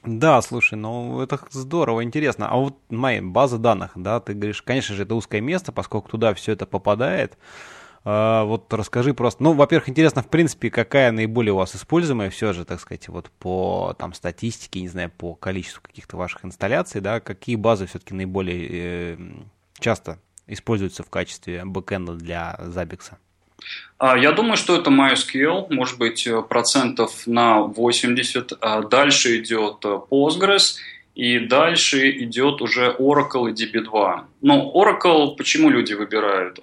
Да, слушай, ну это здорово, интересно. А вот моя база данных, да, ты говоришь, конечно же, это узкое место, поскольку туда все это попадает. А, вот расскажи просто, ну, во-первых, интересно, в принципе, какая наиболее у вас используемая все же, так сказать, вот по там статистике, не знаю, по количеству каких-то ваших инсталляций, да, какие базы все-таки наиболее э, часто используются в качестве бэкэнда для Zabbix?
А, я думаю, что это MySQL, может быть, э, процентов на 80. А дальше идет э, Postgres, и дальше идет уже Oracle и DB2. Но Oracle, почему люди выбирают?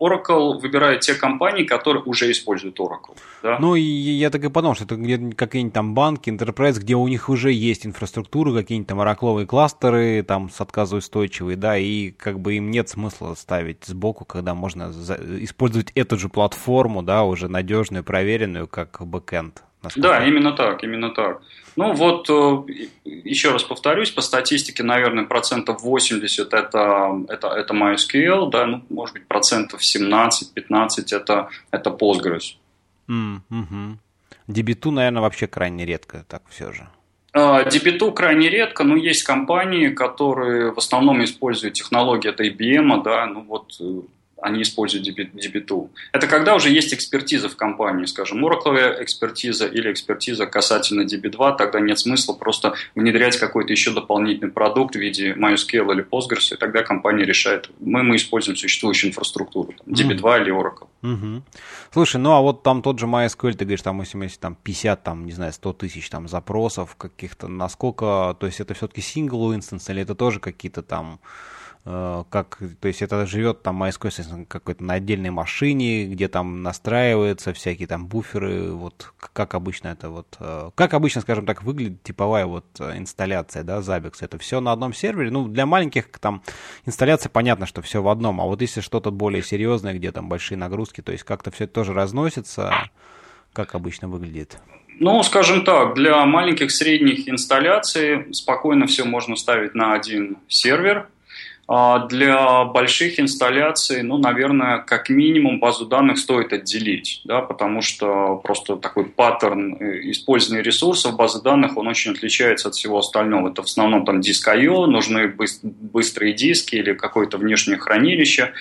Oracle выбирает те компании, которые уже используют Oracle.
Да? Ну, и я так и подумал, что это какие-нибудь там банки, Enterprise, где у них уже есть инфраструктура, какие-нибудь там оракловые кластеры, там с отказоустойчивые, да, и как бы им нет смысла ставить сбоку, когда можно использовать эту же платформу, да, уже надежную, проверенную, как бэкэнд.
Да, именно так, именно так. Ну вот, э, еще раз повторюсь, по статистике, наверное, процентов 80 это, это, это MySQL, да, ну, может быть, процентов 17-15 это, это Postgres.
Mm-hmm. DB2, наверное, вообще крайне редко, так все же.
DB2 а, крайне редко, но есть компании, которые в основном используют технологии от IBM, да, ну вот э, они используют DB2. Это когда уже есть экспертиза в компании, скажем, Oracle экспертиза или экспертиза касательно DB2, тогда нет смысла просто внедрять какой-то еще дополнительный продукт в виде MySQL или Postgres, и тогда компания решает, мы, мы используем существующую инфраструктуру, там, DB2 mm. или Oracle.
Угу. Слушай, ну а вот там тот же MySQL, ты говоришь, там, если, там 50, там, не знаю, 100 тысяч там запросов каких-то, насколько, то есть это все-таки single instance или это тоже какие-то там как, то есть это живет там MySQL какой-то на отдельной машине, где там настраиваются всякие там буферы, вот как обычно это вот, э, как обычно, скажем так, выглядит типовая вот э, инсталляция, да, Zabbix, это все на одном сервере, ну, для маленьких там инсталляций понятно, что все в одном, а вот если что-то более серьезное, где там большие нагрузки, то есть как-то все это тоже разносится, как обычно выглядит?
Ну, скажем так, для маленьких средних инсталляций спокойно все можно ставить на один сервер. А для больших инсталляций, ну, наверное, как минимум базу данных стоит отделить, да, потому что просто такой паттерн э, использования ресурсов базы данных, он очень отличается от всего остального. Это в основном там диск I.O., нужны быстрые диски или какое-то внешнее хранилище,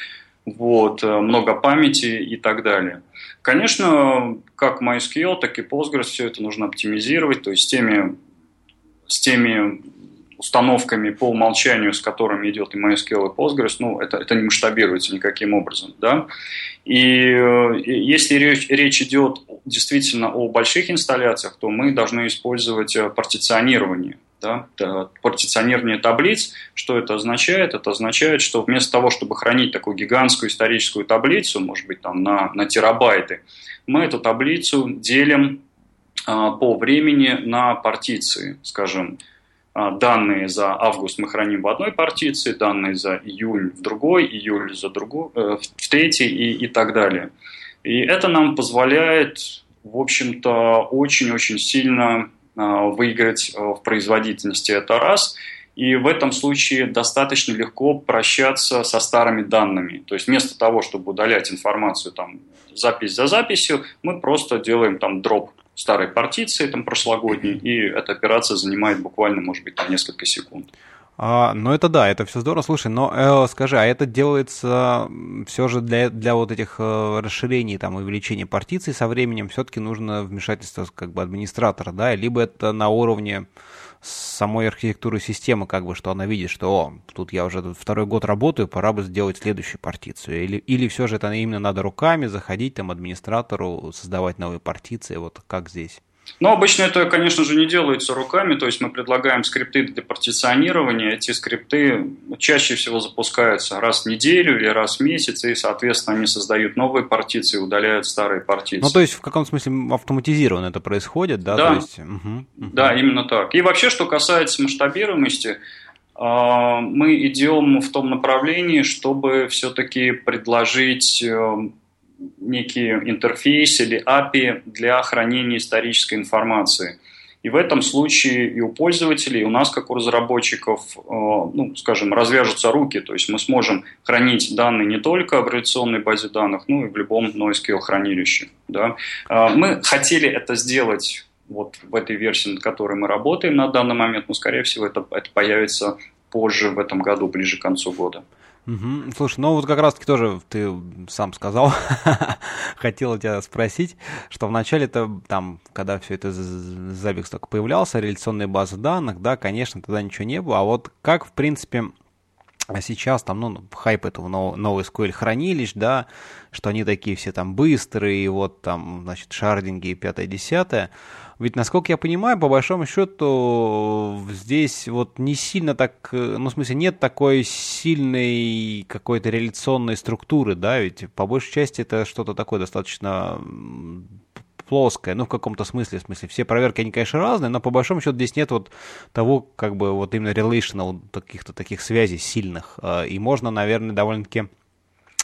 вот, э, много памяти и так далее. Конечно, как MySQL, так и Postgres все это нужно оптимизировать, то есть с теми, с теми установками по умолчанию, с которыми идет и MySQL, и Postgres, ну, это, это не масштабируется никаким образом, да. И э, если речь, речь идет действительно о больших инсталляциях, то мы должны использовать э, партиционирование, да, партиционирование таблиц. Что это означает? Это означает, что вместо того, чтобы хранить такую гигантскую историческую таблицу, может быть, там на, на терабайты, мы эту таблицу делим а, по времени на партиции, скажем, данные за август мы храним в одной партиции, данные за июнь в другой, июль за другой, э, в третьей и, и так далее. И это нам позволяет, в общем-то, очень-очень сильно а, выиграть э, в производительности, это раз. И в этом случае достаточно легко прощаться со старыми данными. То есть вместо того, чтобы удалять информацию там, запись за записью, мы просто делаем там дроп старой партиции там, прошлогодней, и эта операция занимает буквально, может быть, там, несколько секунд.
А, ну это да, это все здорово. Слушай, но э, скажи, а это делается все же для, для вот этих э, расширений там, увеличения партиций со временем все-таки нужно вмешательство как бы администратора, да, либо это на уровне самой архитектуры системы, как бы, что она видит, что о, тут я уже второй год работаю, пора бы сделать следующую партицию. Или, или все же это именно надо руками заходить там администратору, создавать новые партиции, вот как здесь?
Но обычно это, конечно же, не делается руками, то есть мы предлагаем скрипты для партиционирования. Эти скрипты чаще всего запускаются раз в неделю или раз в месяц, и, соответственно, они создают новые партиции, удаляют старые партиции.
Ну, то есть в каком-то смысле автоматизированно это происходит, да?
Да,
есть...
угу, угу. да именно так. И вообще, что касается масштабируемости, а, мы идем в том направлении, чтобы все-таки предложить э, некий интерфейс или API для хранения исторической информации. И в этом случае и у пользователей, и у нас, как у разработчиков, э, ну, скажем, развяжутся руки. То есть мы сможем хранить данные не только в реляционной базе данных, но и в любом NoSQL хранилище. Да. Э, мы хотели это сделать вот в этой версии, над которой мы работаем на данный момент, но, скорее всего, это, это появится позже в этом году, ближе к концу года.
Угу. Слушай, ну вот как раз-таки тоже ты сам сказал, [laughs] хотел тебя спросить, что вначале-то там, когда все это Zabbix только появлялся, реляционные базы данных, да, конечно, тогда ничего не было, а вот как, в принципе, а сейчас там, ну, хайп этого нового SQL хранилищ, да, что они такие все там быстрые, и вот там, значит, шардинги и пятое-десятое. Ведь, насколько я понимаю, по большому счету, здесь вот не сильно так, ну, в смысле, нет такой сильной какой-то реляционной структуры, да, ведь по большей части это что-то такое достаточно плоская, ну, в каком-то смысле, в смысле, все проверки, они, конечно, разные, но по большому счету здесь нет вот того, как бы, вот именно relational, каких-то таких связей сильных, а, и можно, наверное, довольно-таки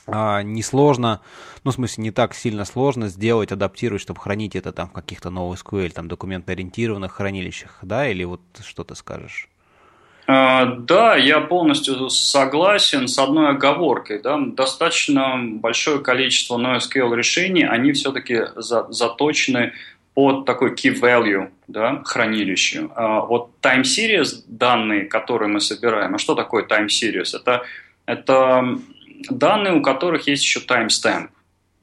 несложно, ну, в смысле, не так сильно сложно сделать, адаптировать, чтобы хранить это там в каких-то новых SQL, там, документно-ориентированных хранилищах, да, или вот что ты скажешь?
А, да, я полностью согласен с одной оговоркой. Да, достаточно большое количество NoSQL решений, они все-таки за, заточены под такой key value да, хранилище. А, вот time series данные, которые мы собираем, а что такое time series? Это, это данные, у которых есть еще timestamp.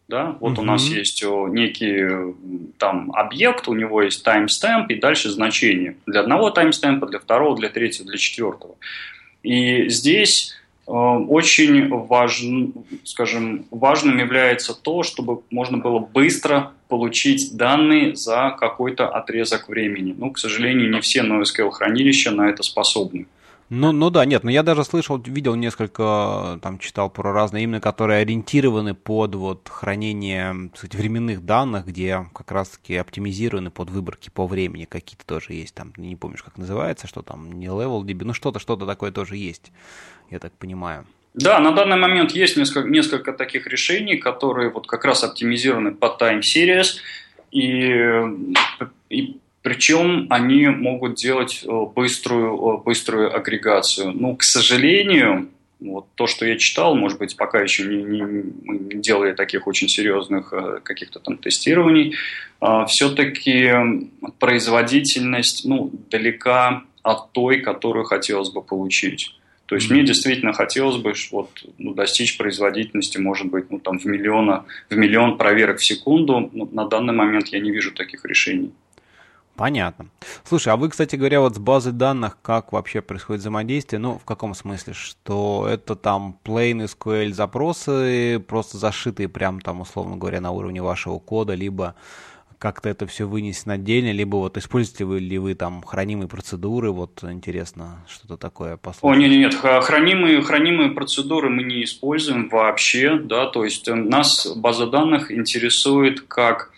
Да? Вот угу. у нас есть некий там объект, у него есть timestamp и дальше значение. Для одного timestamp, для второго, для третьего, для четвертого. И здесь э, очень важен, скажем, важным является то, чтобы можно было быстро получить данные за какой-то отрезок времени. Ну, к сожалению, не все NoSQL хранилища на это способны.
Ну, ну да, нет, но я даже слышал, видел несколько, там читал про разные именно, которые ориентированы под вот хранение кстати, временных данных, где как раз-таки оптимизированы под выборки по времени, какие-то тоже есть, там, не помнишь, как называется, что там, не level DB, ну что-то, что-то такое тоже есть, я так понимаю.
Да, на данный момент есть несколько, несколько таких решений, которые вот как раз оптимизированы под time series, и, и причем они могут делать быструю, быструю агрегацию. Ну, к сожалению, вот то, что я читал, может быть, пока еще не, не, не делали таких очень серьезных э, каких-то там тестирований, э, все-таки производительность ну, далека от той, которую хотелось бы получить. То есть mm-hmm. мне действительно хотелось бы вот, ну, достичь производительности, может быть, ну, там, в, миллиона, в миллион проверок в секунду. Но на данный момент я не вижу таких решений.
Понятно. Слушай, а вы, кстати говоря, вот с базой данных, как вообще происходит взаимодействие? Ну, в каком смысле? Что это там plain SQL запросы, просто зашитые прям там, условно говоря, на уровне вашего кода, либо как-то это все вынесено отдельно, либо вот используете вы ли вы там хранимые процедуры, вот интересно, что-то такое
послушать. О, нет, нет, хранимые, хранимые процедуры мы не используем вообще, да, то есть э, нас база данных интересует как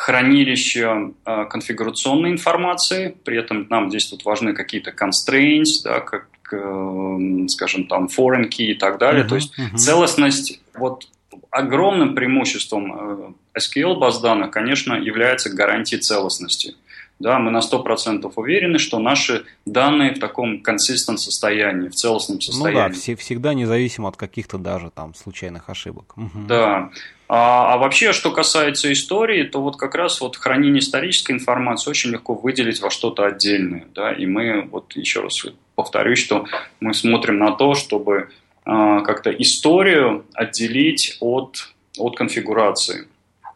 хранилище э, конфигурационной информации, при этом нам здесь тут важны какие-то constraints, да, как, э, скажем, там foreign key и так далее. Uh-huh, То есть uh-huh. целостность, вот огромным преимуществом э, SQL баз данных, конечно, является гарантия целостности. Да, мы на 100% уверены, что наши данные в таком consistent состоянии, в целостном состоянии.
Ну да, все, всегда независимо от каких-то даже там случайных ошибок.
Угу. Да. А, а вообще, что касается истории, то вот как раз вот хранение исторической информации очень легко выделить во что-то отдельное. Да? И мы, вот еще раз повторюсь, что мы смотрим на то, чтобы а, как-то историю отделить от, от конфигурации.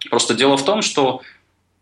Просто дело в том, что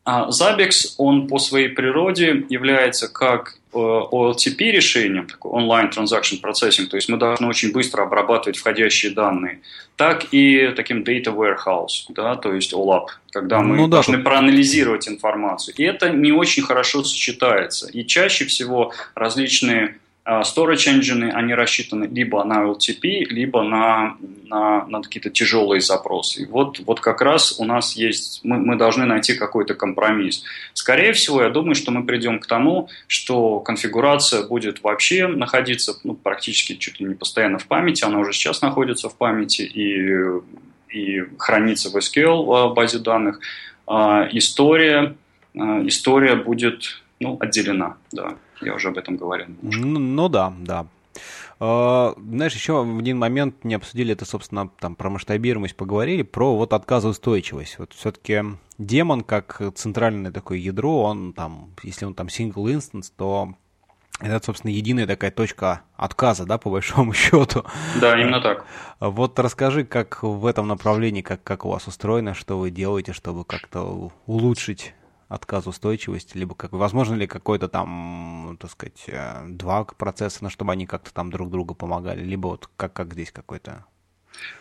Zabbix, он по своей природе является как OLTP решением, такой онлайн Transaction Processing, то есть мы должны очень быстро обрабатывать входящие данные, так и таким Data Warehouse, да, то есть OLAP, когда мы ну, да, должны тут... проанализировать информацию. И это не очень хорошо сочетается. И чаще всего различные storage engine, они рассчитаны либо на LTP, либо на, на, на какие-то тяжелые запросы. Вот, вот как раз у нас есть, мы, мы должны найти какой-то компромисс. Скорее всего, я думаю, что мы придем к тому, что конфигурация будет вообще находиться ну, практически чуть ли не постоянно в памяти, она уже сейчас находится в памяти и, и хранится в SQL базе данных. А история, а, история будет ну, отделена, да. Я уже об этом говорил.
Ну, ну да, да. Uh, знаешь, еще в один момент не обсудили это, собственно, там про масштабируемость поговорили, про вот отказоустойчивость. Вот все-таки демон, как центральное такое ядро, он там, если он там single instance, то это, собственно, единая такая точка отказа, да, по большому [laughs] счету.
Да, именно так.
Вот расскажи, как в этом направлении, как, как у вас устроено, что вы делаете, чтобы как-то улучшить отказоустойчивость, либо как, возможно ли какой-то там, так сказать, э, два процесса, чтобы они как-то там друг другу помогали, либо вот как, как здесь какой-то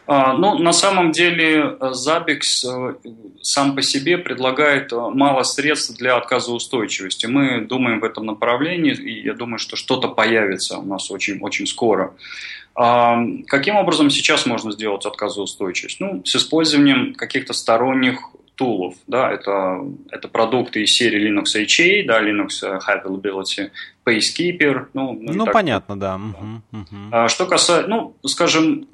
а, ну, на самом деле, Zabbix э, сам по себе предлагает э, мало средств для отказоустойчивости. Мы думаем в этом направлении, и я думаю, что что-то появится у нас очень, очень скоро. А, каким образом сейчас можно сделать отказоустойчивость? Ну, с использованием каких-то сторонних тулов. Да, это, это продукты из серии Linux HA, да, Linux High Availability, Pacekeeper.
Ну, ну, ну понятно, да. Угу,
угу. Что касается, ну, скажем,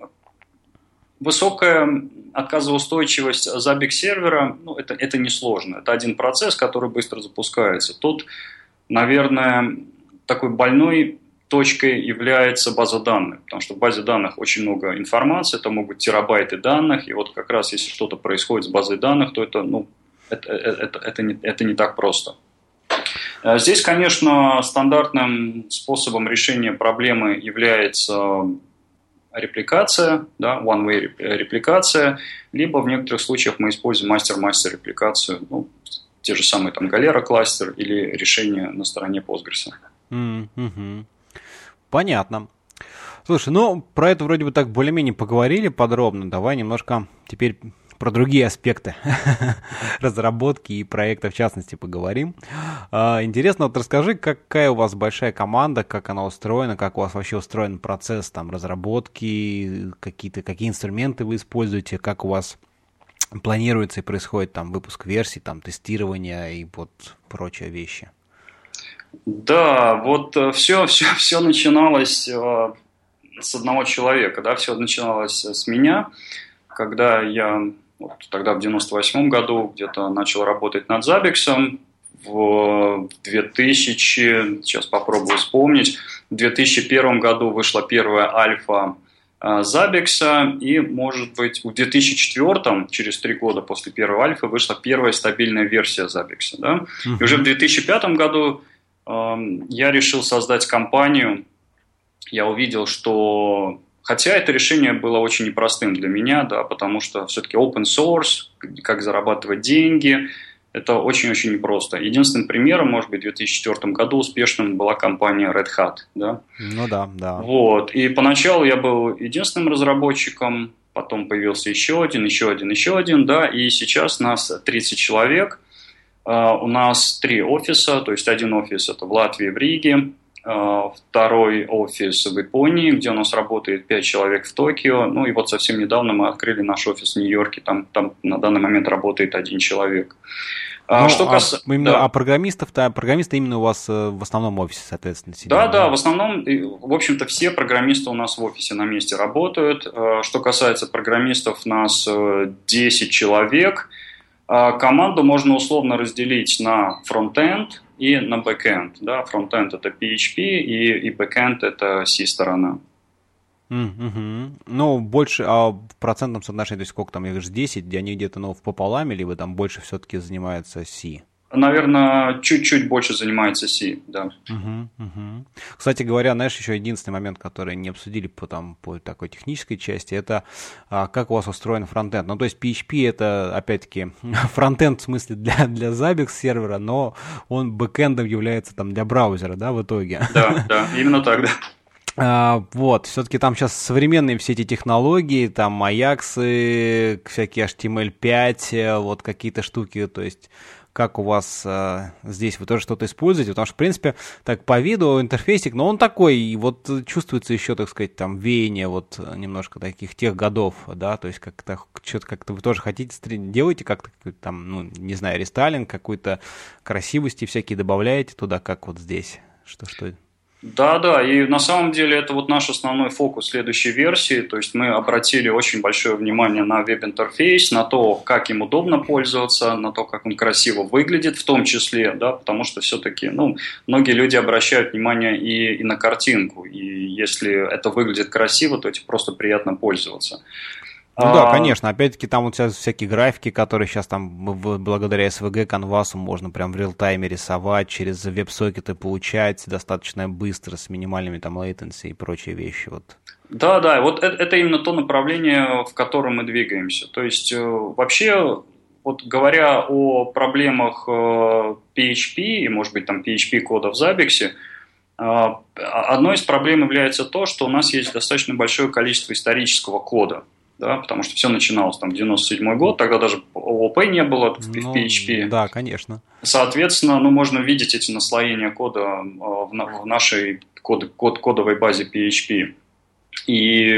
высокая отказоустойчивость Zabbix сервера, ну, это, это несложно. Это один процесс, который быстро запускается. Тут, наверное, такой больной точкой является база данных, потому что в базе данных очень много информации, это могут терабайты данных, и вот как раз если что-то происходит с базой данных, то это, ну, это, это, это, не, это не так просто. Э, здесь, конечно, стандартным способом решения проблемы является репликация, да, one-way репликация, либо в некоторых случаях мы используем мастер-мастер репликацию, ну, те же самые там Galera кластер или решение на стороне Postgres.
Mm-hmm. Понятно. Слушай, ну, про это вроде бы так более-менее поговорили подробно. Давай немножко теперь про другие аспекты [laughs] разработки и проекта в частности поговорим. А, интересно, вот расскажи, какая у вас большая команда, как она устроена, как у вас вообще устроен процесс там разработки, какие-то какие инструменты вы используете, как у вас планируется и происходит там выпуск версий, там тестирование и вот прочие вещи.
Да, вот все, все, все начиналось э, с одного человека, да, все начиналось с меня, когда я Вот тогда в 98 году где-то начал работать над Zabbix. В 2000, сейчас попробую вспомнить, в 2001 году вышла первая альфа Забекса, и, может быть, в 2004, через три года после первой альфы, вышла первая стабильная версия Забекса. Да? И уже в 2005 году э, я решил создать компанию. Я увидел, что Хотя это решение было очень непростым для меня, да, потому что все-таки open source, как зарабатывать деньги, это очень-очень непросто. Единственным примером, может быть, в 2004 году успешным была компания Red Hat. Да?
Ну да, да.
Вот. И поначалу я был единственным разработчиком, потом появился еще один, еще один, еще один, да, и сейчас нас 30 человек. А, у нас три офиса, то есть один офис это в Латвии, в Риге, а, второй офис в Японии, где у нас работает 5 человек в Токио. Ну и вот совсем недавно мы открыли наш офис в Нью-Йорке, там, там на данный момент работает один человек.
А, ну, что кас... а, именно, да. а программистов-то, программисты именно у вас э, в основном офисе, соответственно,
сидят? Да, да, в основном, в общем-то, все программисты у нас в офисе на месте работают. Что касается программистов, у нас 10 э, человек. Команду можно условно разделить на фронтенд, и на бэкэнд. Да? Фронтенд это PHP и, и бэкэнд это C-сторона.
Mm-hmm. Ну, больше, а в процентном соотношении, то есть сколько там, я говорю, 10, где они где-то ну, в пополам, либо там больше все-таки занимаются C?
Наверное, чуть-чуть больше занимается C, да.
Угу, угу. Кстати говоря, знаешь, еще единственный момент, который не обсудили по, там, по такой технической части, это а, как у вас устроен фронтенд. Ну, то есть PHP это, опять-таки, [laughs] фронтенд в смысле для, для Zabbix сервера, но он бэкэндом является там для браузера, да, в итоге?
Да, да, именно так, да. [laughs]
А, вот, все-таки там сейчас современные все эти технологии, там Аяксы, всякие HTML5, вот какие-то штуки, то есть как у вас э, здесь вы тоже что-то используете, потому что, в принципе, так по виду интерфейсик, но он такой, и вот чувствуется еще, так сказать, там веяние вот немножко таких тех годов, да, то есть как-то что-то как-то вы тоже хотите делаете как-то там, ну, не знаю, рестайлинг, какую-то красивости всякие добавляете туда, как вот здесь, что что
да, да, и на самом деле это вот наш основной фокус следующей версии, то есть мы обратили очень большое внимание на веб-интерфейс, на то, как им удобно пользоваться, на то, как он красиво выглядит в том числе, да, потому что все-таки, ну, многие люди обращают внимание и, и на картинку, и если это выглядит красиво, то этим просто приятно пользоваться.
Ну да, а, конечно. Опять-таки там у тебя всякие графики, которые сейчас там благодаря SVG канвасу можно прям в реал-тайме рисовать, через веб-сокеты получать достаточно быстро, с минимальными там latency и прочие вещи. Вот.
Да, да, вот это, это именно то направление, в котором мы двигаемся. То есть э, вообще, вот говоря о проблемах PHP э, и, может быть, там PHP кода в Zabbix, э, одной из проблем является то, что у нас есть достаточно большое количество исторического кода да, потому что все начиналось там в 97 год, тогда даже ООП не было в, ну, PHP.
Да, конечно.
Соответственно, ну, можно видеть эти наслоения кода а, в, в нашей код, код, кодовой базе PHP. И,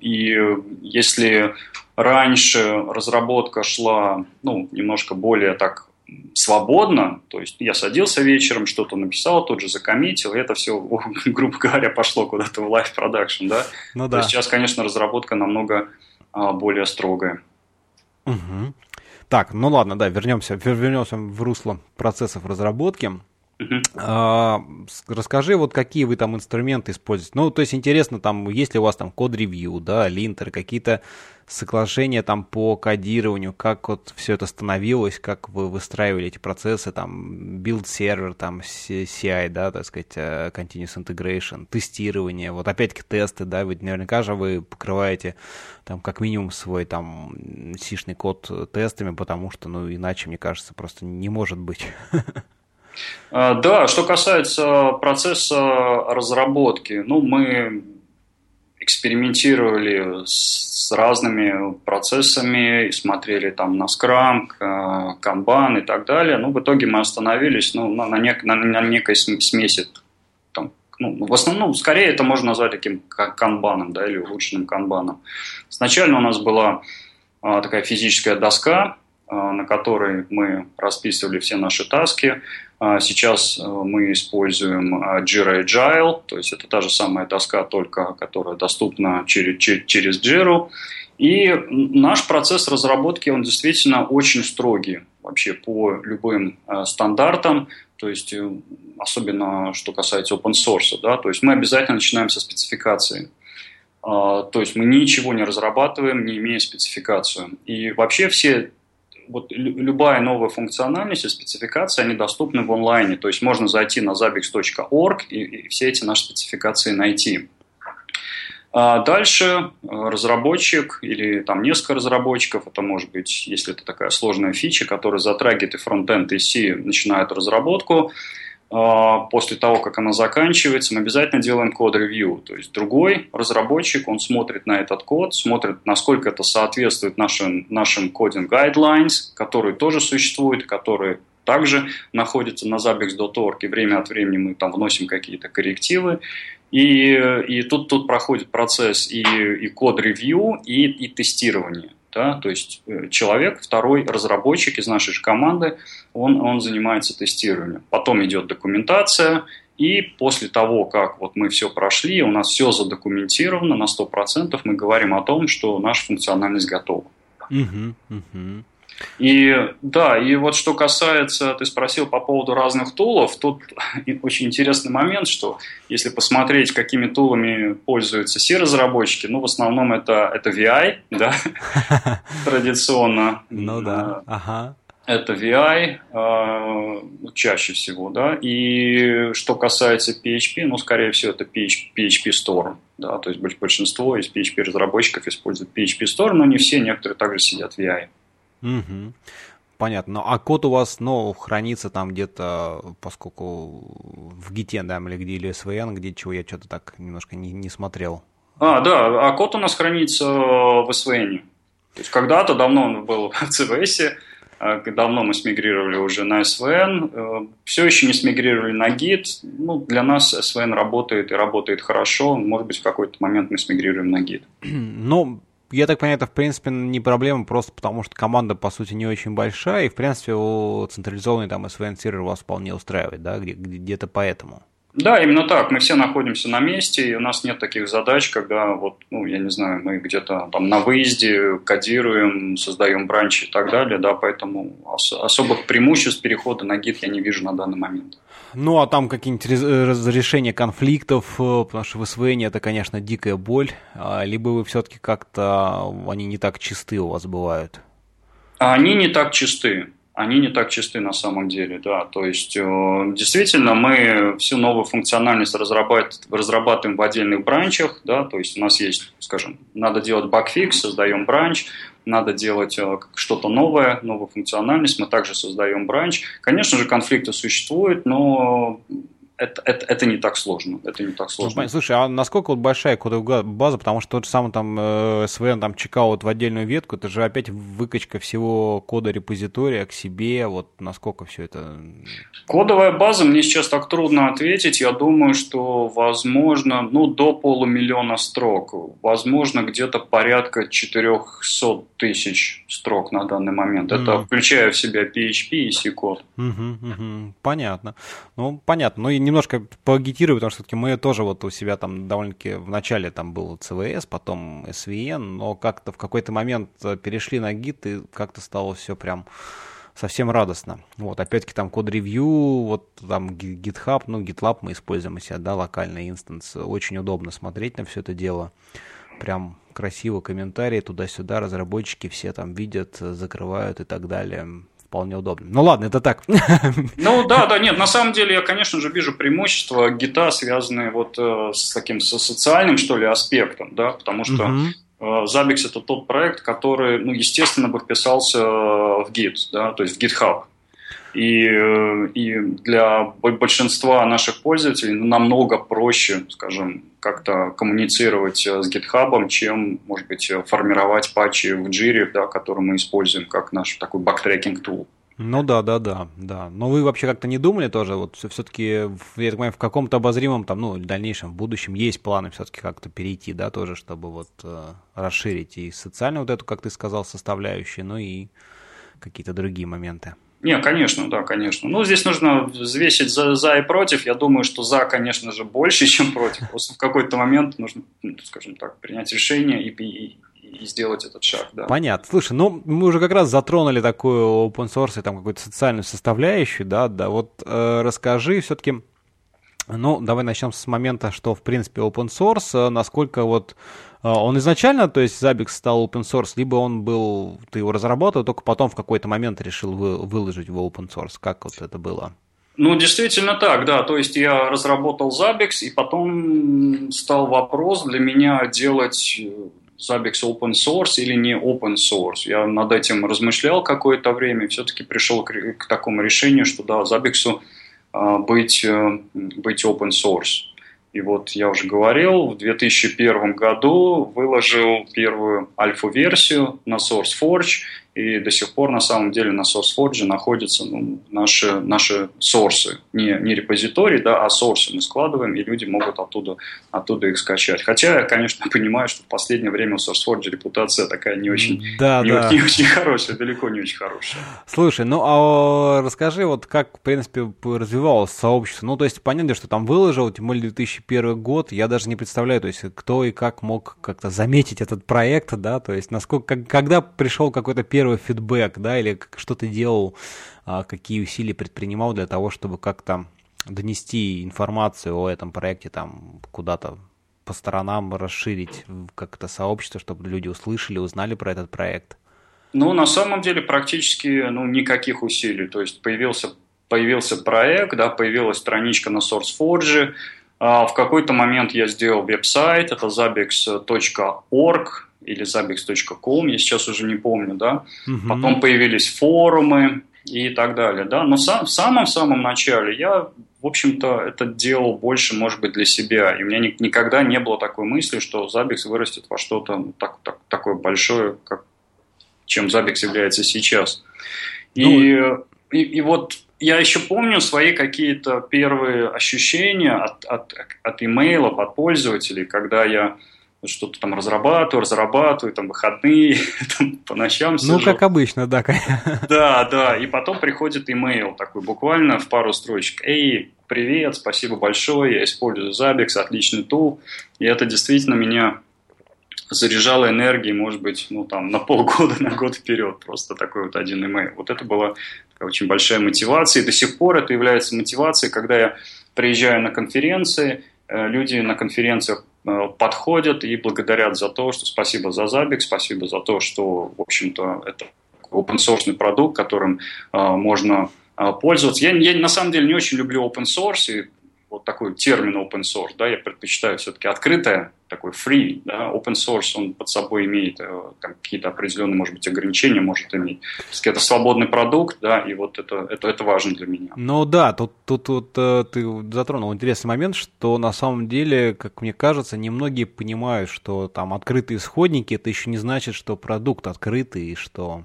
и если раньше разработка шла ну, немножко более так свободно, то есть я садился вечером, что-то написал, тут же закоммитил, и это все, [laughs] грубо говоря, пошло куда-то в production, да? Ну да. То сейчас, конечно, разработка намного а, более строгая.
Угу. Так, ну ладно, да, вернемся, вернемся в русло процессов разработки. Uh-huh. А, расскажи, вот какие вы там инструменты используете. Ну, то есть интересно, там, есть ли у вас там код-ревью, да, линтер, какие-то соглашения там по кодированию, как вот все это становилось, как вы выстраивали эти процессы, там, build сервер, там, CI, да, так сказать, э, continuous integration, тестирование, вот опять-таки тесты, да, ведь наверняка же вы покрываете там как минимум свой там сишный код тестами, потому что, ну, иначе, мне кажется, просто не может быть.
А, да, что касается процесса разработки, ну, мы экспериментировали с разными процессами смотрели там на скрам, канбан и так далее. Ну, в итоге мы остановились ну, на, нек, на, на некой смеси. Там, ну, в основном, скорее это можно назвать таким канбаном, да, или улучшенным канбаном. Сначала у нас была а, такая физическая доска, на которой мы расписывали все наши таски. А, сейчас а, мы используем Jira Agile, то есть это та же самая доска, только которая доступна через, через Jira. И наш процесс разработки, он действительно очень строгий вообще по любым э, стандартам, то есть э, особенно что касается open source, да, то есть мы обязательно начинаем со спецификации. Э, то есть мы ничего не разрабатываем, не имея спецификацию. И вообще все вот любая новая функциональность и спецификация, они доступны в онлайне. То есть можно зайти на zabix.org и, и все эти наши спецификации найти. А дальше э, разработчик или там несколько разработчиков, это может быть, если это такая сложная фича, которая затрагивает и фронтенд, и C, начинают разработку. А, после того, как она заканчивается, мы обязательно делаем код-ревью. То есть другой разработчик, он смотрит на этот код, смотрит, насколько это соответствует нашим, нашим coding guidelines, которые тоже существуют, которые также находятся на zabbix.org, и время от времени мы там вносим какие-то коррективы. И, и тут, тут проходит процесс и, и код-ревью, и, и тестирование. Да? То есть э, человек, второй разработчик из нашей же команды, он, он занимается тестированием. Потом идет документация, и после того, как вот мы все прошли, у нас все задокументировано на 100%, мы говорим о том, что наша функциональность готова.
Угу, угу.
И да, и вот что касается, ты спросил по поводу разных тулов, тут очень интересный момент, что если посмотреть, какими тулами пользуются все разработчики, ну, в основном это, это VI, да, [laughs] традиционно.
Ну да, ага.
Это VI э, чаще всего, да, и что касается PHP, ну, скорее всего, это PHP, PHP Store, да, то есть большинство из PHP разработчиков используют PHP Store, но не все, некоторые также сидят в VI.
Угу. Понятно. Ну, а код у вас, ну, хранится там где-то, поскольку в гите, да, или где, или SVN, где чего я что-то так немножко не, не смотрел.
А, да, а код у нас хранится в SVN. То есть когда-то давно он был в CVS, а, давно мы смигрировали уже на SVN, э, все еще не смигрировали на Git. Ну, для нас SVN работает и работает хорошо. Может быть, в какой-то момент мы смигрируем на Git.
Ну, я так понимаю, это в принципе не проблема, просто потому что команда по сути не очень большая, и в принципе централизованный там SVN сервер вас вполне устраивает, да, где-то поэтому.
Да, именно так. Мы все находимся на месте, и у нас нет таких задач, когда вот, ну, я не знаю, мы где-то там на выезде кодируем, создаем бранчи и так далее, да, поэтому ос- особых преимуществ перехода на гид я не вижу на данный момент.
Ну, а там какие-нибудь разрешения конфликтов, э, потому что в СВН это, конечно, дикая боль, а, либо вы все-таки как-то, они не так чисты у вас бывают?
Они не так чисты они не так чисты на самом деле, да. То есть, э, действительно, мы всю новую функциональность разрабатываем в отдельных бранчах, да, то есть у нас есть, скажем, надо делать багфикс, создаем бранч, надо делать э, что-то новое, новую функциональность, мы также создаем бранч. Конечно же, конфликты существуют, но это, это, это не так сложно. Это не так сложно.
Ну, слушай, а насколько вот большая кодовая база, потому что тот же самый там э, SVN там чекаут в отдельную ветку, это же опять выкачка всего кода репозитория к себе, вот насколько все это...
Кодовая база, мне сейчас так трудно ответить, я думаю, что возможно, ну, до полумиллиона строк, возможно, где-то порядка 400 тысяч строк на данный момент. Это включая в себя PHP и C-код.
Mm-hmm, mm-hmm. Понятно. Ну, понятно. Ну, и немножко поагитирую, потому что все-таки мы тоже вот у себя там довольно-таки в начале там был CVS, потом SVN, но как-то в какой-то момент э, перешли на гид, и как-то стало все прям совсем радостно. Вот, опять-таки там код-ревью, вот там GitHub, ну, GitLab мы используем у себя, да, локальный инстанс. Очень удобно смотреть на все это дело. Прям красиво комментарии туда-сюда, разработчики все там видят, закрывают и так далее вполне удобно. Ну ладно, это так. [laughs]
Ну да, да, нет, на самом деле я, конечно же, вижу преимущества гита, связанные вот э, с таким со социальным, что ли, аспектом, да, потому что uh-huh. Zabbix это тот проект, который, ну, естественно, бы вписался в Git, да, то есть в GitHub. И, э, и для большинства наших пользователей намного проще, скажем, как-то коммуницировать э, с GitHub, чем, может быть, формировать патчи в Jira, да, который мы используем как наш такой бактрекинг тул.
Ну да, да, да, да. Но вы вообще как-то не думали тоже, вот все-таки, я так понимаю, в каком-то обозримом, там, ну, дальнейшем, в будущем есть планы все-таки как-то перейти, да, тоже, чтобы вот э, расширить и социальную вот эту, как ты сказал, составляющую, ну и какие-то другие моменты.
Не, конечно, да, конечно. Ну, здесь нужно взвесить за, за и против. Я думаю, что за, конечно же, больше, [laughs] чем против. Просто в какой-то момент нужно, ну, скажем так, принять решение и, и, и сделать этот шаг, да.
Понятно. Слушай, ну мы уже как раз затронули такую open source и там какую-то социальную составляющую, да, да. Вот э, расскажи все-таки, ну, давай начнем с момента, что, в принципе, open source, э, насколько вот э, он изначально, то есть Zabbix стал open source, либо он был, ты его разработал, только потом в какой-то момент решил вы, выложить в open source. Как вот это было?
Ну, действительно так, да. То есть я разработал Zabbix, и потом стал вопрос для меня делать Zabbix open source или не open source. Я над этим размышлял какое-то время, все-таки пришел к, к такому решению, что да, Zabbix а, быть, э, быть open source. И вот я уже говорил, в 2001 году выложил первую альфа-версию на SourceForge, и до сих пор на самом деле на SourceForge находятся ну, наши, наши сорсы, не, не репозитории, да, а сорсы мы складываем, и люди могут оттуда, оттуда их скачать. Хотя я, конечно, [laughs] понимаю, что в последнее время у SourceForge репутация такая не очень, да, не, да. [laughs] не очень хорошая, далеко не очень хорошая.
Слушай, ну а расскажи, вот как, в принципе, развивалось сообщество. Ну, то есть, понятно, что там выложил, тем более 2001 год, я даже не представляю, то есть, кто и как мог как-то заметить этот проект, да, то есть, насколько, когда пришел какой-то первый первый фидбэк, да, или что ты делал, а, какие усилия предпринимал для того, чтобы как-то донести информацию о этом проекте там куда-то по сторонам, расширить как-то сообщество, чтобы люди услышали, узнали про этот проект?
Ну, на самом деле практически ну, никаких усилий. То есть появился, появился проект, да, появилась страничка на SourceForge, а в какой-то момент я сделал веб-сайт, это zabix.org, или zabix.com, я сейчас уже не помню, да. Угу. Потом появились форумы и так далее, да. Но сам, в самом-самом начале я, в общем-то, это делал больше, может быть, для себя. И у меня ни, никогда не было такой мысли, что Zabbix вырастет во что-то ну, так, так, такое большое, как, чем Zabbix является сейчас. И, ну... и, и вот я еще помню свои какие-то первые ощущения от, от, от имейлов, от пользователей, когда я что-то там разрабатываю, разрабатываю, там выходные, [laughs] там, по ночам ну, сижу.
Ну, как обычно, да. [laughs]
Да, да, и потом приходит имейл такой, буквально в пару строчек. Эй, привет, спасибо большое, я использую Zabbix, отличный тул. И это действительно меня заряжало энергией, может быть, ну там на полгода, [laughs] на год вперед, просто такой вот один имейл. Вот это была такая очень большая мотивация, и до сих пор это является мотивацией, когда я приезжаю на конференции, э, люди на конференциях подходят и благодарят за то, что спасибо за Забик, спасибо за то, что, в общем-то, это open source продукт, которым э, можно э, пользоваться. Я, я на самом деле не очень люблю open source, и вот такой термин open source, да, я предпочитаю все-таки открытое, такой free, да, open source, он под собой имеет э, какие-то определенные, может быть, ограничения, может иметь. Это свободный продукт, да, и вот это, это, это важно для меня.
Ну да, тут, тут, тут э, ты затронул интересный момент, что на самом деле, как мне кажется, немногие понимают, что там открытые исходники, это еще не значит, что продукт открытый, и что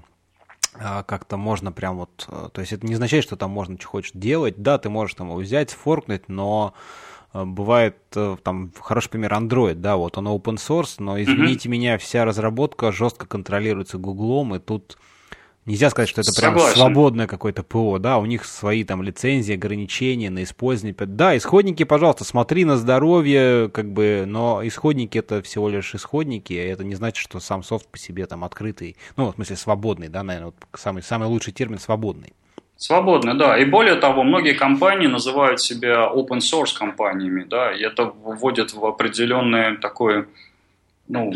а, как-то можно прям вот, э, то есть это не означает, что там можно что хочешь делать, да, ты можешь там его взять, форкнуть, но бывает э, там хороший пример Android, да, вот он open source, но извините mm-hmm. меня, вся разработка жестко контролируется Гуглом, и тут Нельзя сказать, что это прям Согласен. свободное какое-то ПО, да, у них свои там лицензии, ограничения на использование. Да, исходники, пожалуйста, смотри на здоровье, как бы, но исходники это всего лишь исходники, это не значит, что сам софт по себе там открытый, ну, в смысле свободный, да, наверное, вот самый, самый лучший термин свободный.
Свободный, да. И более того, многие компании называют себя open source компаниями, да, и это вводит в определенное такое, ну,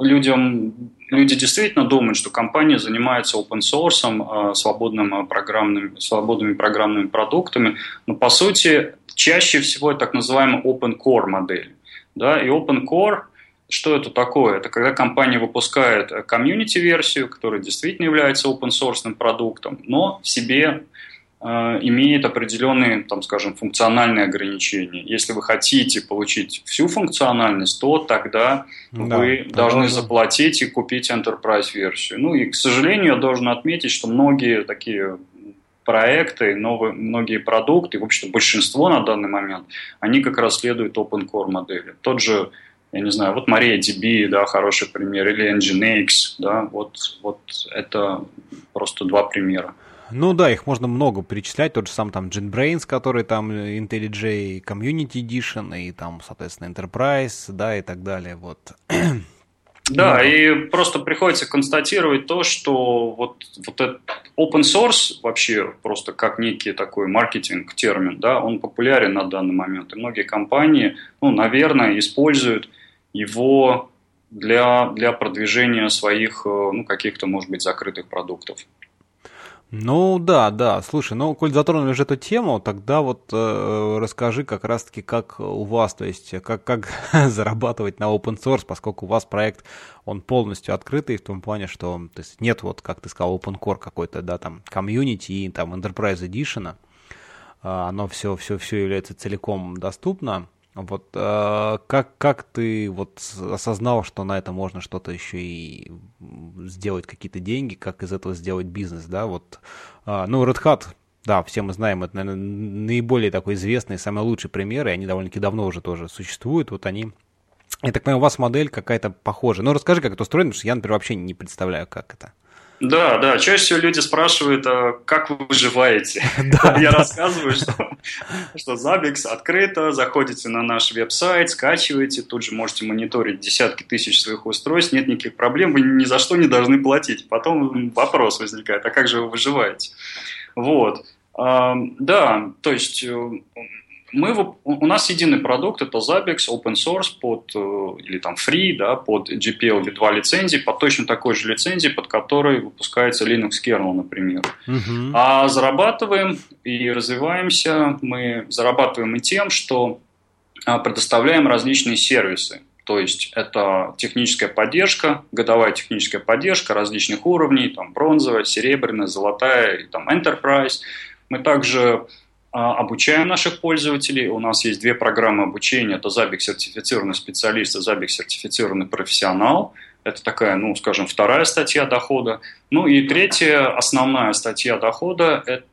людям люди действительно думают, что компания занимается open source, свободным а, программным, свободными программными продуктами, но по сути чаще всего это так называемая open core модель. Да? И open core что это такое? Это когда компания выпускает комьюнити-версию, которая действительно является open source продуктом, но в себе Э, имеет определенные, там, скажем, функциональные ограничения. Если вы хотите получить всю функциональность, то тогда да, вы должны должен... заплатить и купить enterprise-версию. Ну и, к сожалению, я должен отметить, что многие такие проекты, новые, многие продукты, в общем большинство на данный момент, они как раз следуют open core модели. Тот же, я не знаю, вот MariaDB, да, хороший пример, или Nginx, да, вот, вот это просто два примера.
Ну да, их можно много перечислять. Тот же сам там JetBrains, который там IntelliJ Community Edition, и там, соответственно, Enterprise, да, и так далее. Вот. [clears throat]
Да, и просто приходится констатировать то, что вот, вот этот open source вообще просто как некий такой маркетинг термин, да, он популярен на данный момент. И многие компании, ну, наверное, используют его для, для продвижения своих, э, ну, каких-то, может быть, закрытых продуктов.
Ну да, да. Слушай, ну коль затронули же эту тему, тогда вот э, расскажи как раз-таки, как у вас, то есть как, как [laughs] зарабатывать на open source, поскольку у вас проект, он полностью открытый в том плане, что то есть нет вот, как ты сказал, open core какой-то, да, там, community и там enterprise edition, а, оно все, все, все является целиком доступно. Вот э, как, как ты вот осознал, что на это можно что-то еще и сделать какие-то деньги, как из этого сделать бизнес, да? Вот, э, ну, Red Hat, да, все мы знаем, это, наверное, наиболее такой известный, самый лучший пример, и они довольно-таки давно уже тоже существуют. Вот они я так понимаю, у вас модель какая-то похожая. Ну, расскажи, как это устроено, потому что я, например, вообще не представляю, как это.
Да, да. Чаще всего люди спрашивают, а как вы выживаете. [laughs] Да, Я рассказываю, что, что Zabbix открыто, заходите на наш веб-сайт, скачиваете, тут же можете мониторить десятки тысяч своих устройств, нет никаких проблем, вы ни за что не должны платить. Потом вопрос возникает, а как же вы выживаете? Вот. Да, то есть э, мы, у нас единый продукт, это Zabbix, open source под, э, или там free, да, под GPL V2 лицензии, под точно такой же лицензией, под которой выпускается Linux kernel, например. Uh-huh. А зарабатываем и развиваемся мы зарабатываем и тем, что а, предоставляем различные сервисы. То есть это техническая поддержка, годовая техническая поддержка различных уровней, там бронзовая, серебряная, золотая и там enterprise. Мы также обучаем наших пользователей. У нас есть две программы обучения. Это Забик сертифицированный специалист и Забик сертифицированный профессионал. Это такая, ну, скажем, вторая статья дохода. Ну и третья, основная статья дохода, это,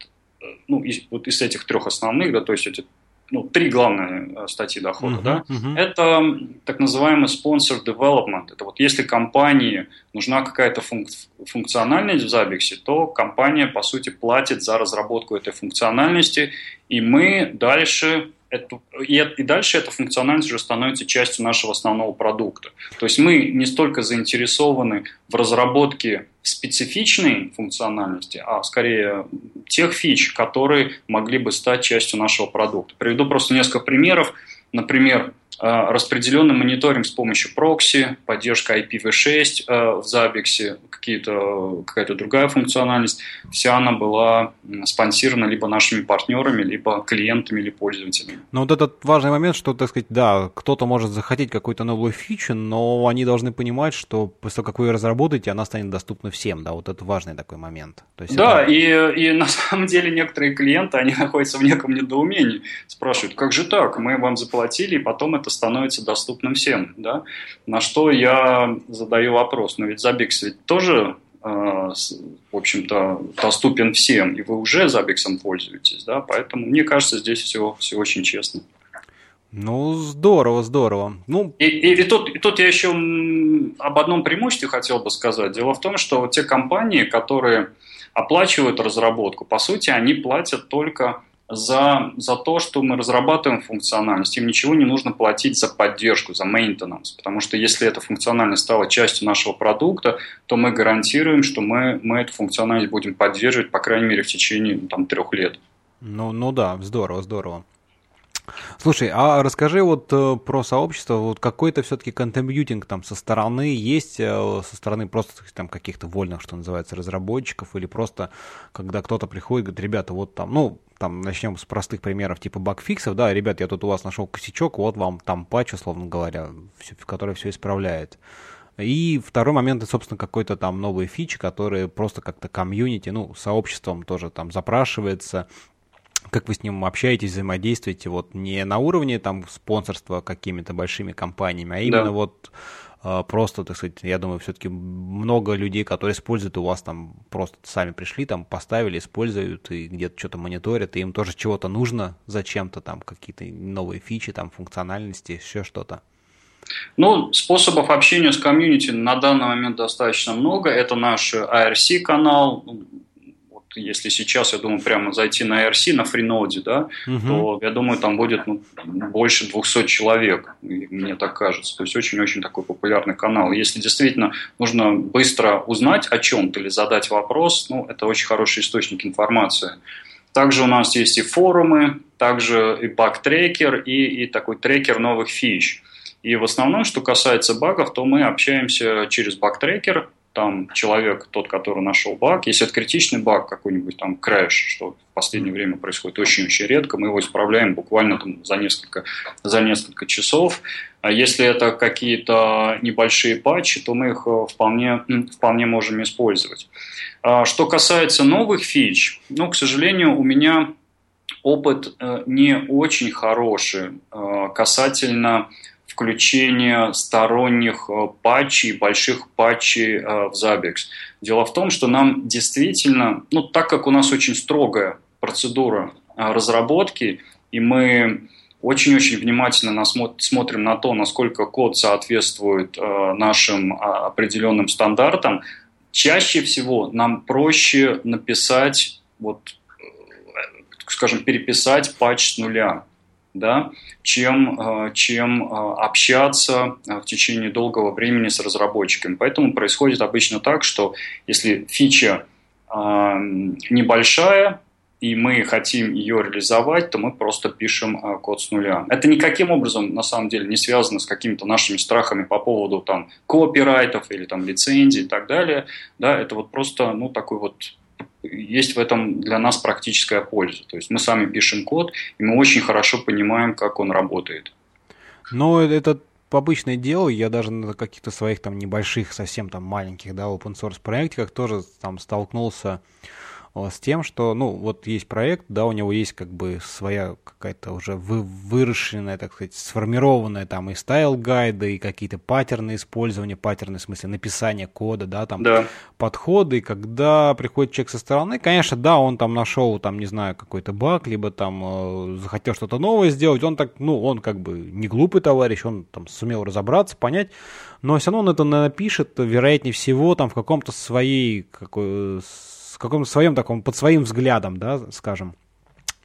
ну, из, вот из этих трех основных, да, то есть эти ну, три главные э, статьи дохода. Uh-huh, да? uh-huh. Это так называемый sponsor development. Это вот если компании нужна какая-то функ- функциональность в Забиксе, то компания, по сути, платит за разработку этой функциональности, и мы дальше эту, и, и дальше эта функциональность уже становится частью нашего основного продукта. То есть мы не столько заинтересованы в разработке специфичной функциональности, а скорее тех фич, которые могли бы стать частью нашего продукта. Приведу просто несколько примеров. Например, распределенный мониторинг с помощью прокси, поддержка IPv6 э, в Zabbix, какая-то другая функциональность, вся она была спонсирована либо нашими партнерами, либо клиентами или пользователями.
Но вот этот важный момент, что, так сказать, да, кто-то может захотеть какую-то новую фичу, но они должны понимать, что после того, как вы ее разработаете, она станет доступна всем, да, вот это важный такой момент.
То есть да, это... и, и на самом деле некоторые клиенты, они находятся в неком недоумении, спрашивают, как же так, мы вам заплатили, и потом это это становится доступным всем. Да? На что я задаю вопрос, но ведь Забикс ведь тоже э, в общем-то, доступен всем, и вы уже Забиксом пользуетесь, да, поэтому мне кажется, здесь все, все очень честно.
Ну, здорово, здорово. Ну...
И, и, и, тут, и тут я еще об одном преимуществе хотел бы сказать. Дело в том, что те компании, которые оплачивают разработку, по сути, они платят только за, за то, что мы разрабатываем функциональность. Им ничего не нужно платить за поддержку, за maintenance. Потому что если эта функциональность стала частью нашего продукта, то мы гарантируем, что мы, мы эту функциональность будем поддерживать, по крайней мере, в течение там, трех лет.
Ну, ну да, здорово, здорово. Слушай, а расскажи вот э, про сообщество, вот какой-то все-таки контрибьютинг там со стороны есть, э, со стороны просто там каких-то вольных, что называется, разработчиков, или просто когда кто-то приходит, говорит, ребята, вот там, ну, там начнем с простых примеров типа багфиксов, да, ребят, я тут у вас нашел косячок, вот вам там патч, условно говоря, который все исправляет. И второй момент, это, собственно, какой-то там новый фич, который просто как-то комьюнити, ну, сообществом тоже там запрашивается, как вы с ним общаетесь, взаимодействуете, вот не на уровне там спонсорства какими-то большими компаниями, а именно да. вот а, просто, так сказать, я думаю, все-таки много людей, которые используют у вас там, просто сами пришли, там поставили, используют и где-то что-то мониторят, и им тоже чего-то нужно зачем-то, там какие-то новые фичи, там функциональности, еще что-то.
Ну, способов общения с комьюнити на данный момент достаточно много. Это наш IRC-канал, если сейчас, я думаю, прямо зайти на IRC, на фриноде, да, угу. то, я думаю, там будет ну, больше 200 человек, мне так кажется. То есть очень-очень такой популярный канал. Если действительно нужно быстро узнать о чем-то или задать вопрос, ну, это очень хороший источник информации. Также у нас есть и форумы, также и баг-трекер, и, и такой трекер новых фич. И в основном, что касается багов, то мы общаемся через баг-трекер, там человек, тот, который нашел баг, если это критичный баг, какой-нибудь там крэш, что в последнее время происходит очень-очень редко, мы его исправляем буквально там за несколько, за несколько часов. А если это какие-то небольшие патчи, то мы их э, вполне, вполне можем использовать. А что касается новых фич, ну, к сожалению, у меня опыт э, не очень хороший э, касательно включение сторонних э, патчей, больших патчей э, в Zabbix. Дело в том, что нам действительно, ну так как у нас очень строгая процедура э, разработки, и мы очень-очень внимательно смотрим на то, насколько код соответствует нашим определенным стандартам, чаще всего нам проще написать, вот, скажем, переписать патч с нуля да, чем, э, чем э, общаться э, в течение долгого времени с разработчиками. Поэтому происходит обычно так, что если фича небольшая, и мы хотим ее реализовать, то мы просто пишем код с нуля. Это никаким образом, на самом деле, не связано с какими-то нашими страхами по поводу там, копирайтов или там, лицензий и так далее. Да, это вот просто ну, такой вот есть в этом для нас практическая польза. То есть мы сами пишем код, и мы очень хорошо понимаем, как он работает.
Но это обычное дело, я даже на каких-то своих там небольших, совсем там маленьких, да, open source проектиках тоже там столкнулся с тем, что, ну, вот есть проект, да, у него есть как бы своя какая-то уже вы, выращенная, так сказать, сформированная там и style guide ы, и какие-то паттерны использования, паттерны в смысле написания кода, да, там да. подходы, когда приходит человек со стороны, конечно, да, он там нашел, там, не знаю, какой-то баг, либо там э, захотел что-то новое сделать, он так, ну, он как бы не глупый товарищ, он там сумел разобраться, понять, но все равно он это напишет, вероятнее всего, там в каком-то своей какой в каком-то своем таком, под своим взглядом, да, скажем.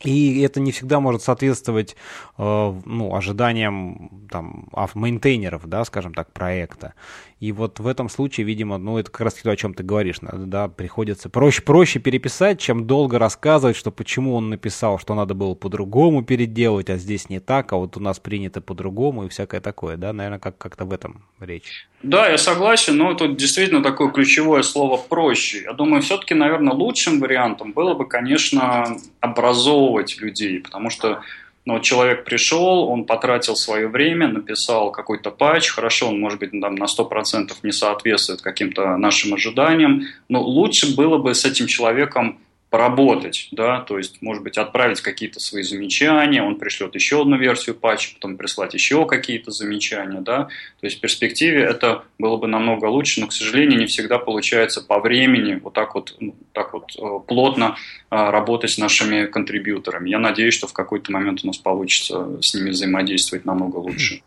И это не всегда может соответствовать э, ну, ожиданиям там, мейнтейнеров, да, скажем так, проекта. И вот в этом случае, видимо, ну, это как раз то, о чем ты говоришь, да, приходится проще, проще переписать, чем долго рассказывать, что почему он написал, что надо было по-другому переделывать, а здесь не так, а вот у нас принято по-другому и всякое такое, да, наверное, как- как-то в этом речь.
Да, я согласен, но тут действительно такое ключевое слово «проще». Я думаю, все-таки, наверное, лучшим вариантом было бы, конечно, образовывать людей, потому что но человек пришел, он потратил свое время, написал какой-то патч, хорошо, он, может быть, там, на 100% не соответствует каким-то нашим ожиданиям, но лучше было бы с этим человеком поработать, да, то есть, может быть, отправить какие-то свои замечания, он пришлет еще одну версию патча, потом прислать еще какие-то замечания, да, то есть в перспективе это было бы намного лучше, но, к сожалению, не всегда получается по времени вот так вот, ну, так вот э, плотно э, работать с нашими контрибьюторами. Я надеюсь, что в какой-то момент у нас получится с ними взаимодействовать намного лучше.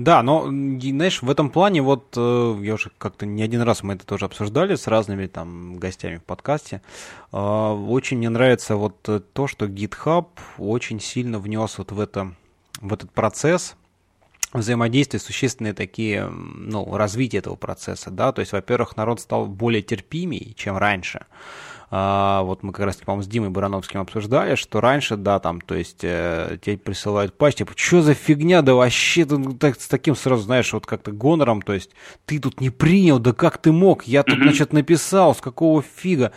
Да, но, знаешь, в этом плане вот, э, я уже как-то не один раз мы это тоже обсуждали с разными там гостями в подкасте, э, очень мне нравится вот то, что GitHub очень сильно внес вот в, это, в этот процесс взаимодействия существенные такие, ну, развитие этого процесса, да, то есть, во-первых, народ стал более терпимей, чем раньше, а, вот мы как раз, по-моему, с Димой Барановским обсуждали, что раньше, да, там, то есть э, тебе присылают патч, типа, что за фигня, да вообще, ты ну, так, с таким сразу, знаешь, вот как-то гонором, то есть ты тут не принял, да как ты мог, я тут, значит, написал, с какого фига,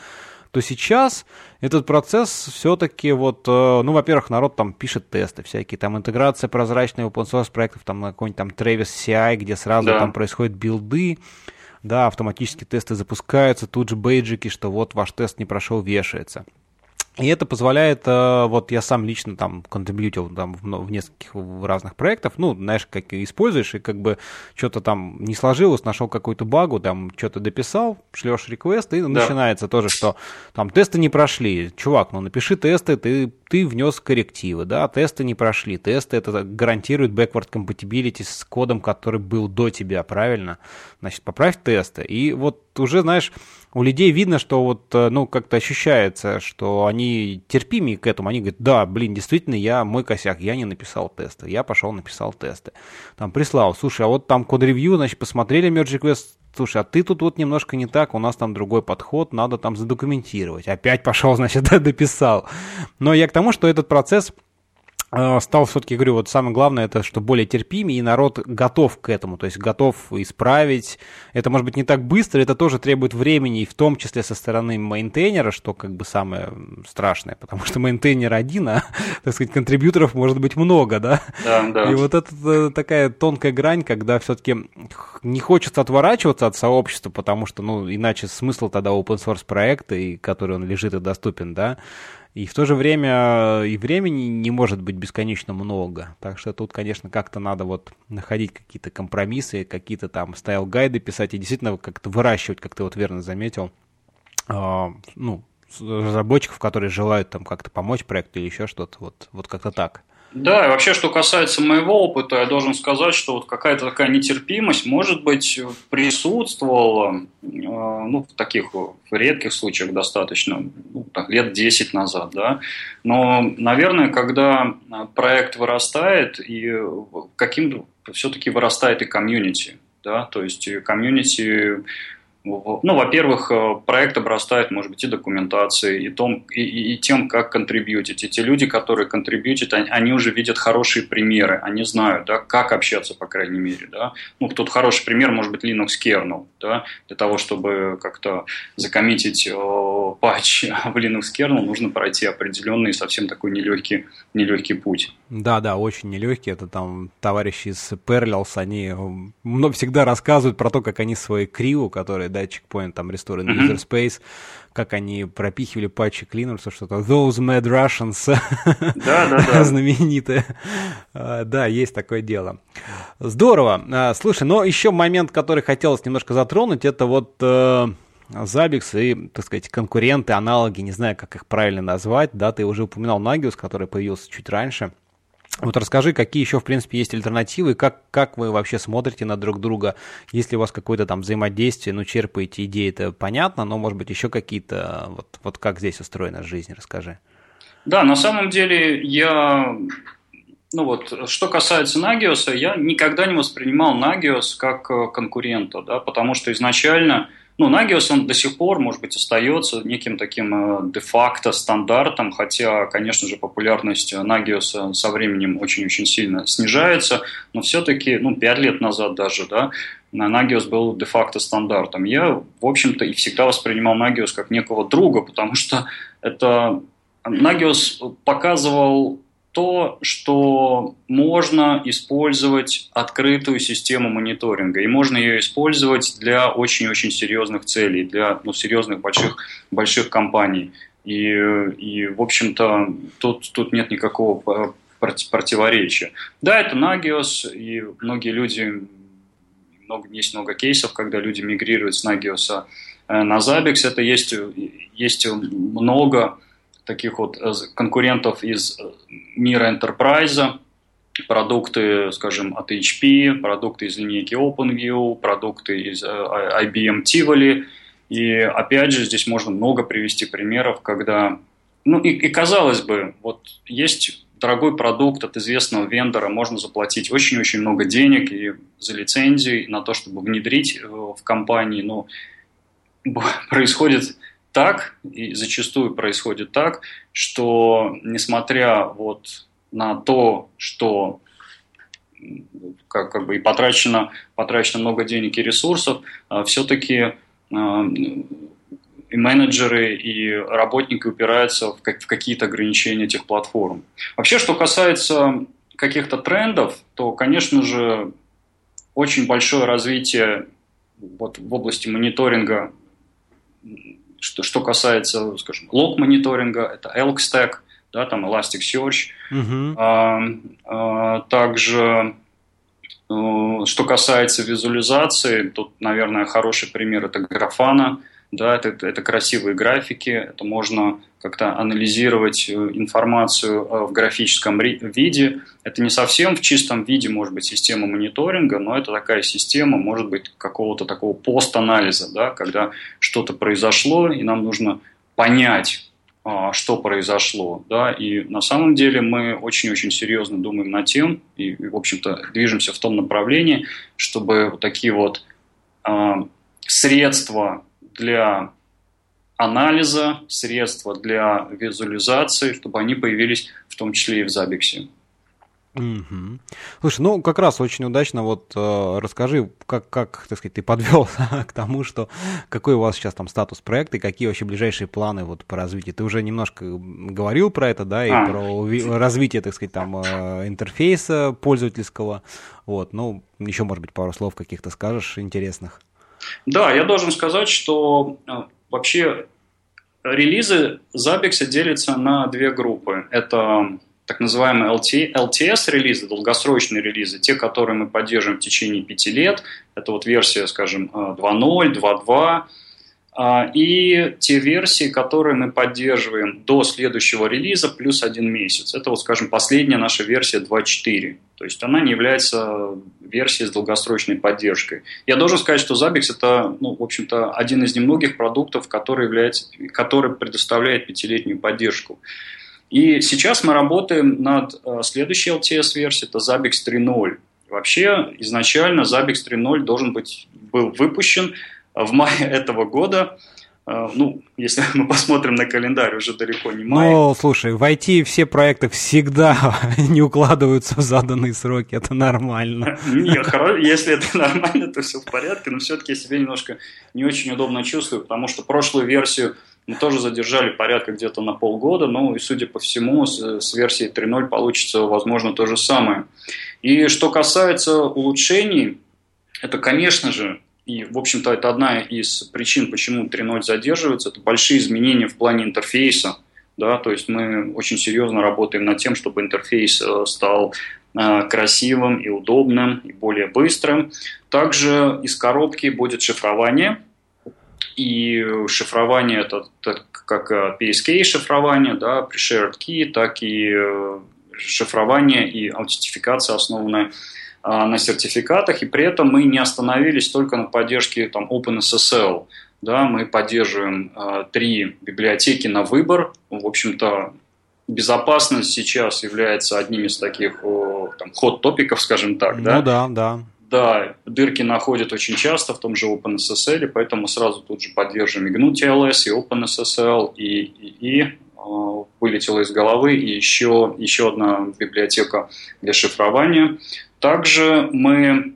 то сейчас этот процесс все-таки вот, э, ну, во-первых, народ там пишет тесты всякие, там интеграция прозрачная open source проектов, там на какой-нибудь там Travis CI, где сразу да. там происходят билды, да, автоматически тесты запускаются, тут же бейджики, что вот ваш тест не прошел, вешается. И это позволяет, э, вот я сам лично там контрибьютил там в, в нескольких разных проектах, ну, знаешь, как используешь, и как бы что-то там не сложилось, нашел какую-то багу, там что-то дописал, шлешь реквест, и да. начинается тоже, что там тесты не прошли. Чувак, ну напиши тесты, ты, ты внес коррективы, да, тесты не прошли. Тесты это гарантирует backward compatibility с кодом, который был до тебя, правильно? Значит, поправь тесты. И вот уже, знаешь, у людей видно, что вот, э, ну, как-то ощущается, что они терпимее к этому. Они говорят, да, блин, действительно, я мой косяк, я не написал тесты. Я пошел, написал тесты. Там прислал, слушай, а вот там code review, значит, посмотрели Merge Request, слушай, а ты тут вот немножко не так, у нас там другой подход, надо там задокументировать. Опять пошел, [laughs] значит, дописал. Но я к тому, что этот процесс стал все-таки, говорю, вот самое главное, это что более терпимее, и народ готов к этому, то есть готов исправить. Это может быть не так быстро, это тоже требует времени, и в том числе со стороны мейнтейнера, что как бы самое страшное, потому что мейнтейнер один, а, [laughs] так сказать, контрибьюторов может быть много, да?
Да, да.
И вот это э, такая тонкая грань, когда все-таки не хочется отворачиваться от сообщества, потому что, ну, иначе смысл тогда open source проекта, и который он лежит и доступен, да, и в то же время э, и времени не может быть бесконечно много. Так что тут, конечно, как-то надо вот находить какие-то компромиссы, какие-то там стайл-гайды писать и действительно как-то выращивать, как ты вот верно заметил, э, ну, разработчиков, которые желают там как-то помочь проекту или еще что-то. Вот, вот как-то так.
Да, и вообще, что касается моего опыта, я должен сказать, что вот какая-то такая нетерпимость, может быть, присутствовала, э, ну, в таких редких случаях достаточно, ну, так, лет 10 назад, да. Но, наверное, когда проект вырастает, и каким все-таки вырастает и комьюнити, да, то есть комьюнити ну, во-первых, э, проект обрастает, может быть, и документацией, и, том, и, и, тем, как контрибьютить. И те люди, которые контрибьютят, они, они уже видят хорошие примеры, они знают, да, как общаться, по крайней мере. Да. Ну, тут хороший пример может быть Linux kernel, да, для того, чтобы как-то закоммитить э, патч [laughs] в Linux kernel, нужно пройти определенный, совсем такой нелегкий, нелегкий путь.
Да, да, очень нелегкий. Это там товарищи из Parallels, они э, всегда рассказывают про то, как они свои криу, которые да, checkpoint, там, restore in user space, как они пропихивали патчи к Linux, что-то those mad Russians,
да, да, да. [laughs]
знаменитые. А, да, есть такое дело. Здорово. А, слушай, но еще момент, который хотелось немножко затронуть, это вот э, Zabbix и, так сказать, конкуренты, аналоги, не знаю, как их правильно назвать, да, ты уже упоминал Nagios, который появился чуть раньше – вот расскажи, какие еще, в принципе, есть альтернативы, как, как вы вообще смотрите на друг друга, если у вас какое-то там взаимодействие, ну, черпаете идеи, это понятно, но, может быть, еще какие-то, вот, вот как здесь устроена жизнь, расскажи.
Да, на самом деле я, ну вот, что касается Nagios, я никогда не воспринимал Nagios как э, конкурента, да, потому что изначально – ну, Nagios, он до сих пор, может быть, остается неким таким э, де-факто стандартом, хотя, конечно же, популярность Nagios со временем очень-очень сильно снижается, но все-таки, ну, пять лет назад даже, да, Nagios был де-факто стандартом. Я, в общем-то, и всегда воспринимал Nagios как некого друга, потому что это Nagios показывал то, что можно использовать открытую систему мониторинга, и можно ее использовать для очень-очень серьезных целей, для ну, серьезных больших, больших компаний. И, и в общем-то, тут, тут нет никакого противоречия. Да, это Nagios, и многие люди, много, есть много кейсов, когда люди мигрируют с Nagios э, на Zabbix, это есть, есть много таких вот э, конкурентов из э, мира enterprise, продукты, скажем, от HP, продукты из линейки OpenView, продукты из э, IBM Tivoli. И опять же, здесь можно много привести примеров, когда, ну и, и казалось бы, вот есть дорогой продукт от известного вендора, можно заплатить очень-очень много денег и за лицензии на то, чтобы внедрить в компании, но [laughs] происходит так, и зачастую происходит так, что несмотря вот на то, что как, как бы и потрачено, потрачено много денег и ресурсов, а, все-таки а, и менеджеры, и работники упираются в, в какие-то ограничения этих платформ. Вообще, что касается каких-то трендов, то, конечно же, очень большое развитие вот в области мониторинга что, что касается, скажем, лог-мониторинга, это Elk Stack, да, там Elasticsearch. Uh-huh. А, а, также, а, что касается визуализации, тут, наверное, хороший пример – это Grafana. Да, это, это красивые графики, это можно как-то анализировать э, информацию э, в графическом виде. Это не совсем в чистом виде, может быть, система мониторинга, но это такая система, может быть, какого-то такого пост-анализа, да, когда что-то произошло, и нам нужно понять, а, что произошло. Да, и на самом деле мы очень-очень серьезно думаем над тем, и, в общем-то, движемся в том направлении, чтобы вот такие вот а, средства для анализа, средства для визуализации, чтобы они появились в том числе и в Забиксе.
Угу. Слушай, ну как раз очень удачно. Вот э, расскажи, как, как, так сказать, ты подвел [laughs] к тому, что какой у вас сейчас там статус проекта и какие вообще ближайшие планы вот по развитию. Ты уже немножко говорил про это, да, и а. про развитие, так сказать, там э, интерфейса пользовательского. Вот, ну еще, может быть, пару слов каких-то скажешь интересных.
Да, я должен сказать, что э, вообще релизы Zabbix делятся на две группы. Это так называемые LTS-релизы, долгосрочные релизы, те, которые мы поддерживаем в течение пяти лет. Это вот версия, скажем, 2.0, 2.2. А, и те версии, которые мы поддерживаем до следующего релиза, плюс один месяц. Это, вот, скажем, последняя наша версия 2.4. То есть она не является версией с долгосрочной поддержкой. Я должен сказать, что Zabbix это, ну, в общем-то, один из немногих продуктов, который, является, который предоставляет пятилетнюю поддержку. И сейчас мы работаем над э, следующей LTS-версией, это Zabbix 3.0. Вообще, изначально Zabbix 3.0 должен быть, был выпущен в мае [laughs] этого года. Э, ну, если [laughs] мы посмотрим на календарь, уже далеко не май.
Ну, слушай, в IT все проекты всегда [laughs] не укладываются в заданные сроки, это нормально.
Нет, если это нормально, то все в порядке, но все-таки я себя немножко не очень удобно чувствую, потому что прошлую версию мы тоже задержали порядка где-то на полгода, ну и, судя по всему, с, с версией 3.0 получится, возможно, то же самое. И что касается улучшений, это, конечно же, и, в общем-то, это одна из причин, почему 3.0 задерживается, это большие изменения в плане интерфейса. Да, то есть мы очень серьезно работаем над тем, чтобы интерфейс э, стал э, красивым и удобным, и более быстрым. Также из коробки будет шифрование. И шифрование это как э, PSK шифрование, да, pre-shared key, так и шифрование и аутентификация, основанная на сертификатах, и при этом мы не остановились только на поддержке там, OpenSSL. Да, мы поддерживаем э, три библиотеки на выбор. В общем-то, безопасность сейчас является одним из таких там, ход-топиков, скажем так. Ну
да, да. да.
Да, дырки находят очень часто в том же OpenSSL, поэтому сразу тут же поддерживаем и GNU TLS, и OpenSSL, и, и, и вылетела из головы, и еще, еще одна библиотека для шифрования. Также мы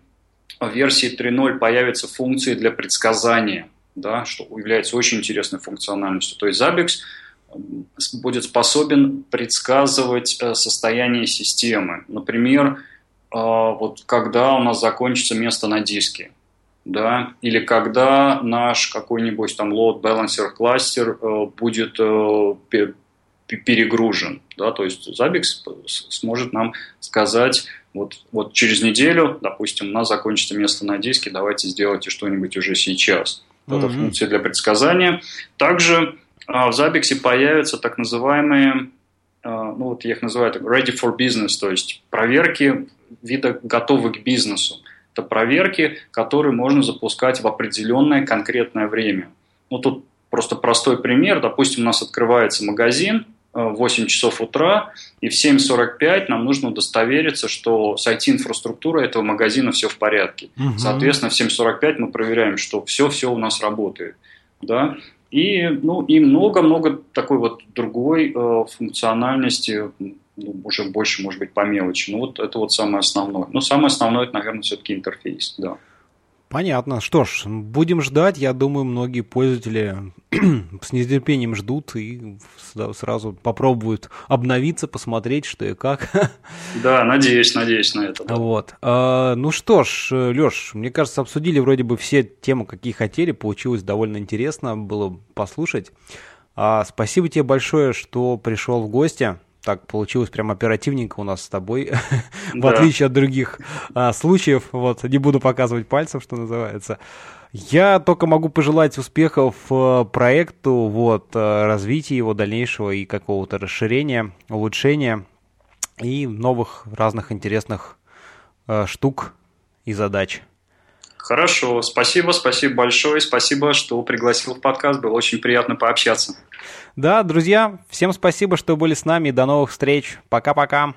в версии 3.0 появятся функции для предсказания, да, что является очень интересной функциональностью. То есть Zabbix будет способен предсказывать э, состояние системы. Например, э, вот когда у нас закончится место на диске, да, или когда наш какой-нибудь там load balancer кластер э, будет перегружен, да, то есть Zabbix сможет нам сказать, вот, вот через неделю, допустим, у нас закончится место на диске, давайте сделайте что-нибудь уже сейчас. Mm-hmm. Это функция для предсказания. Также а, в Zabbix появятся так называемые, а, ну вот я их называю так, ready for business, то есть проверки вида готовы к бизнесу. Это проверки, которые можно запускать в определенное конкретное время. Ну тут просто простой пример. Допустим, у нас открывается магазин, 8 часов утра, и в 7.45 нам нужно удостовериться, что с IT-инфраструктурой этого магазина все в порядке. Угу. Соответственно, в 7.45 мы проверяем, что все-все у нас работает. Да? И, ну, и много-много такой вот другой э, функциональности, ну, уже больше, может быть, по мелочи. Ну, вот это вот самое основное. Но самое основное, это, наверное, все-таки интерфейс, да.
Понятно. Что ж, будем ждать. Я думаю, многие пользователи [clears throat] с нетерпением ждут и сразу попробуют обновиться, посмотреть, что и как. [laughs]
Да, надеюсь, надеюсь на это. Да.
Вот. А, ну что ж, Леш, мне кажется, обсудили вроде бы все темы, какие хотели. Получилось довольно интересно было послушать. А, спасибо тебе большое, что пришел в гости так получилось прям оперативненько у нас с тобой, [laughs] в отличие от других а, случаев. Вот, не буду показывать пальцем, что называется. Я только могу пожелать успехов э, проекту, вот, э, развития его дальнейшего и какого-то расширения, улучшения и новых разных интересных э, штук и задач.
Хорошо, спасибо, спасибо большое, спасибо, что пригласил в подкаст, было очень приятно пообщаться.
Да, друзья, всем спасибо, что были с нами, до новых встреч, пока-пока.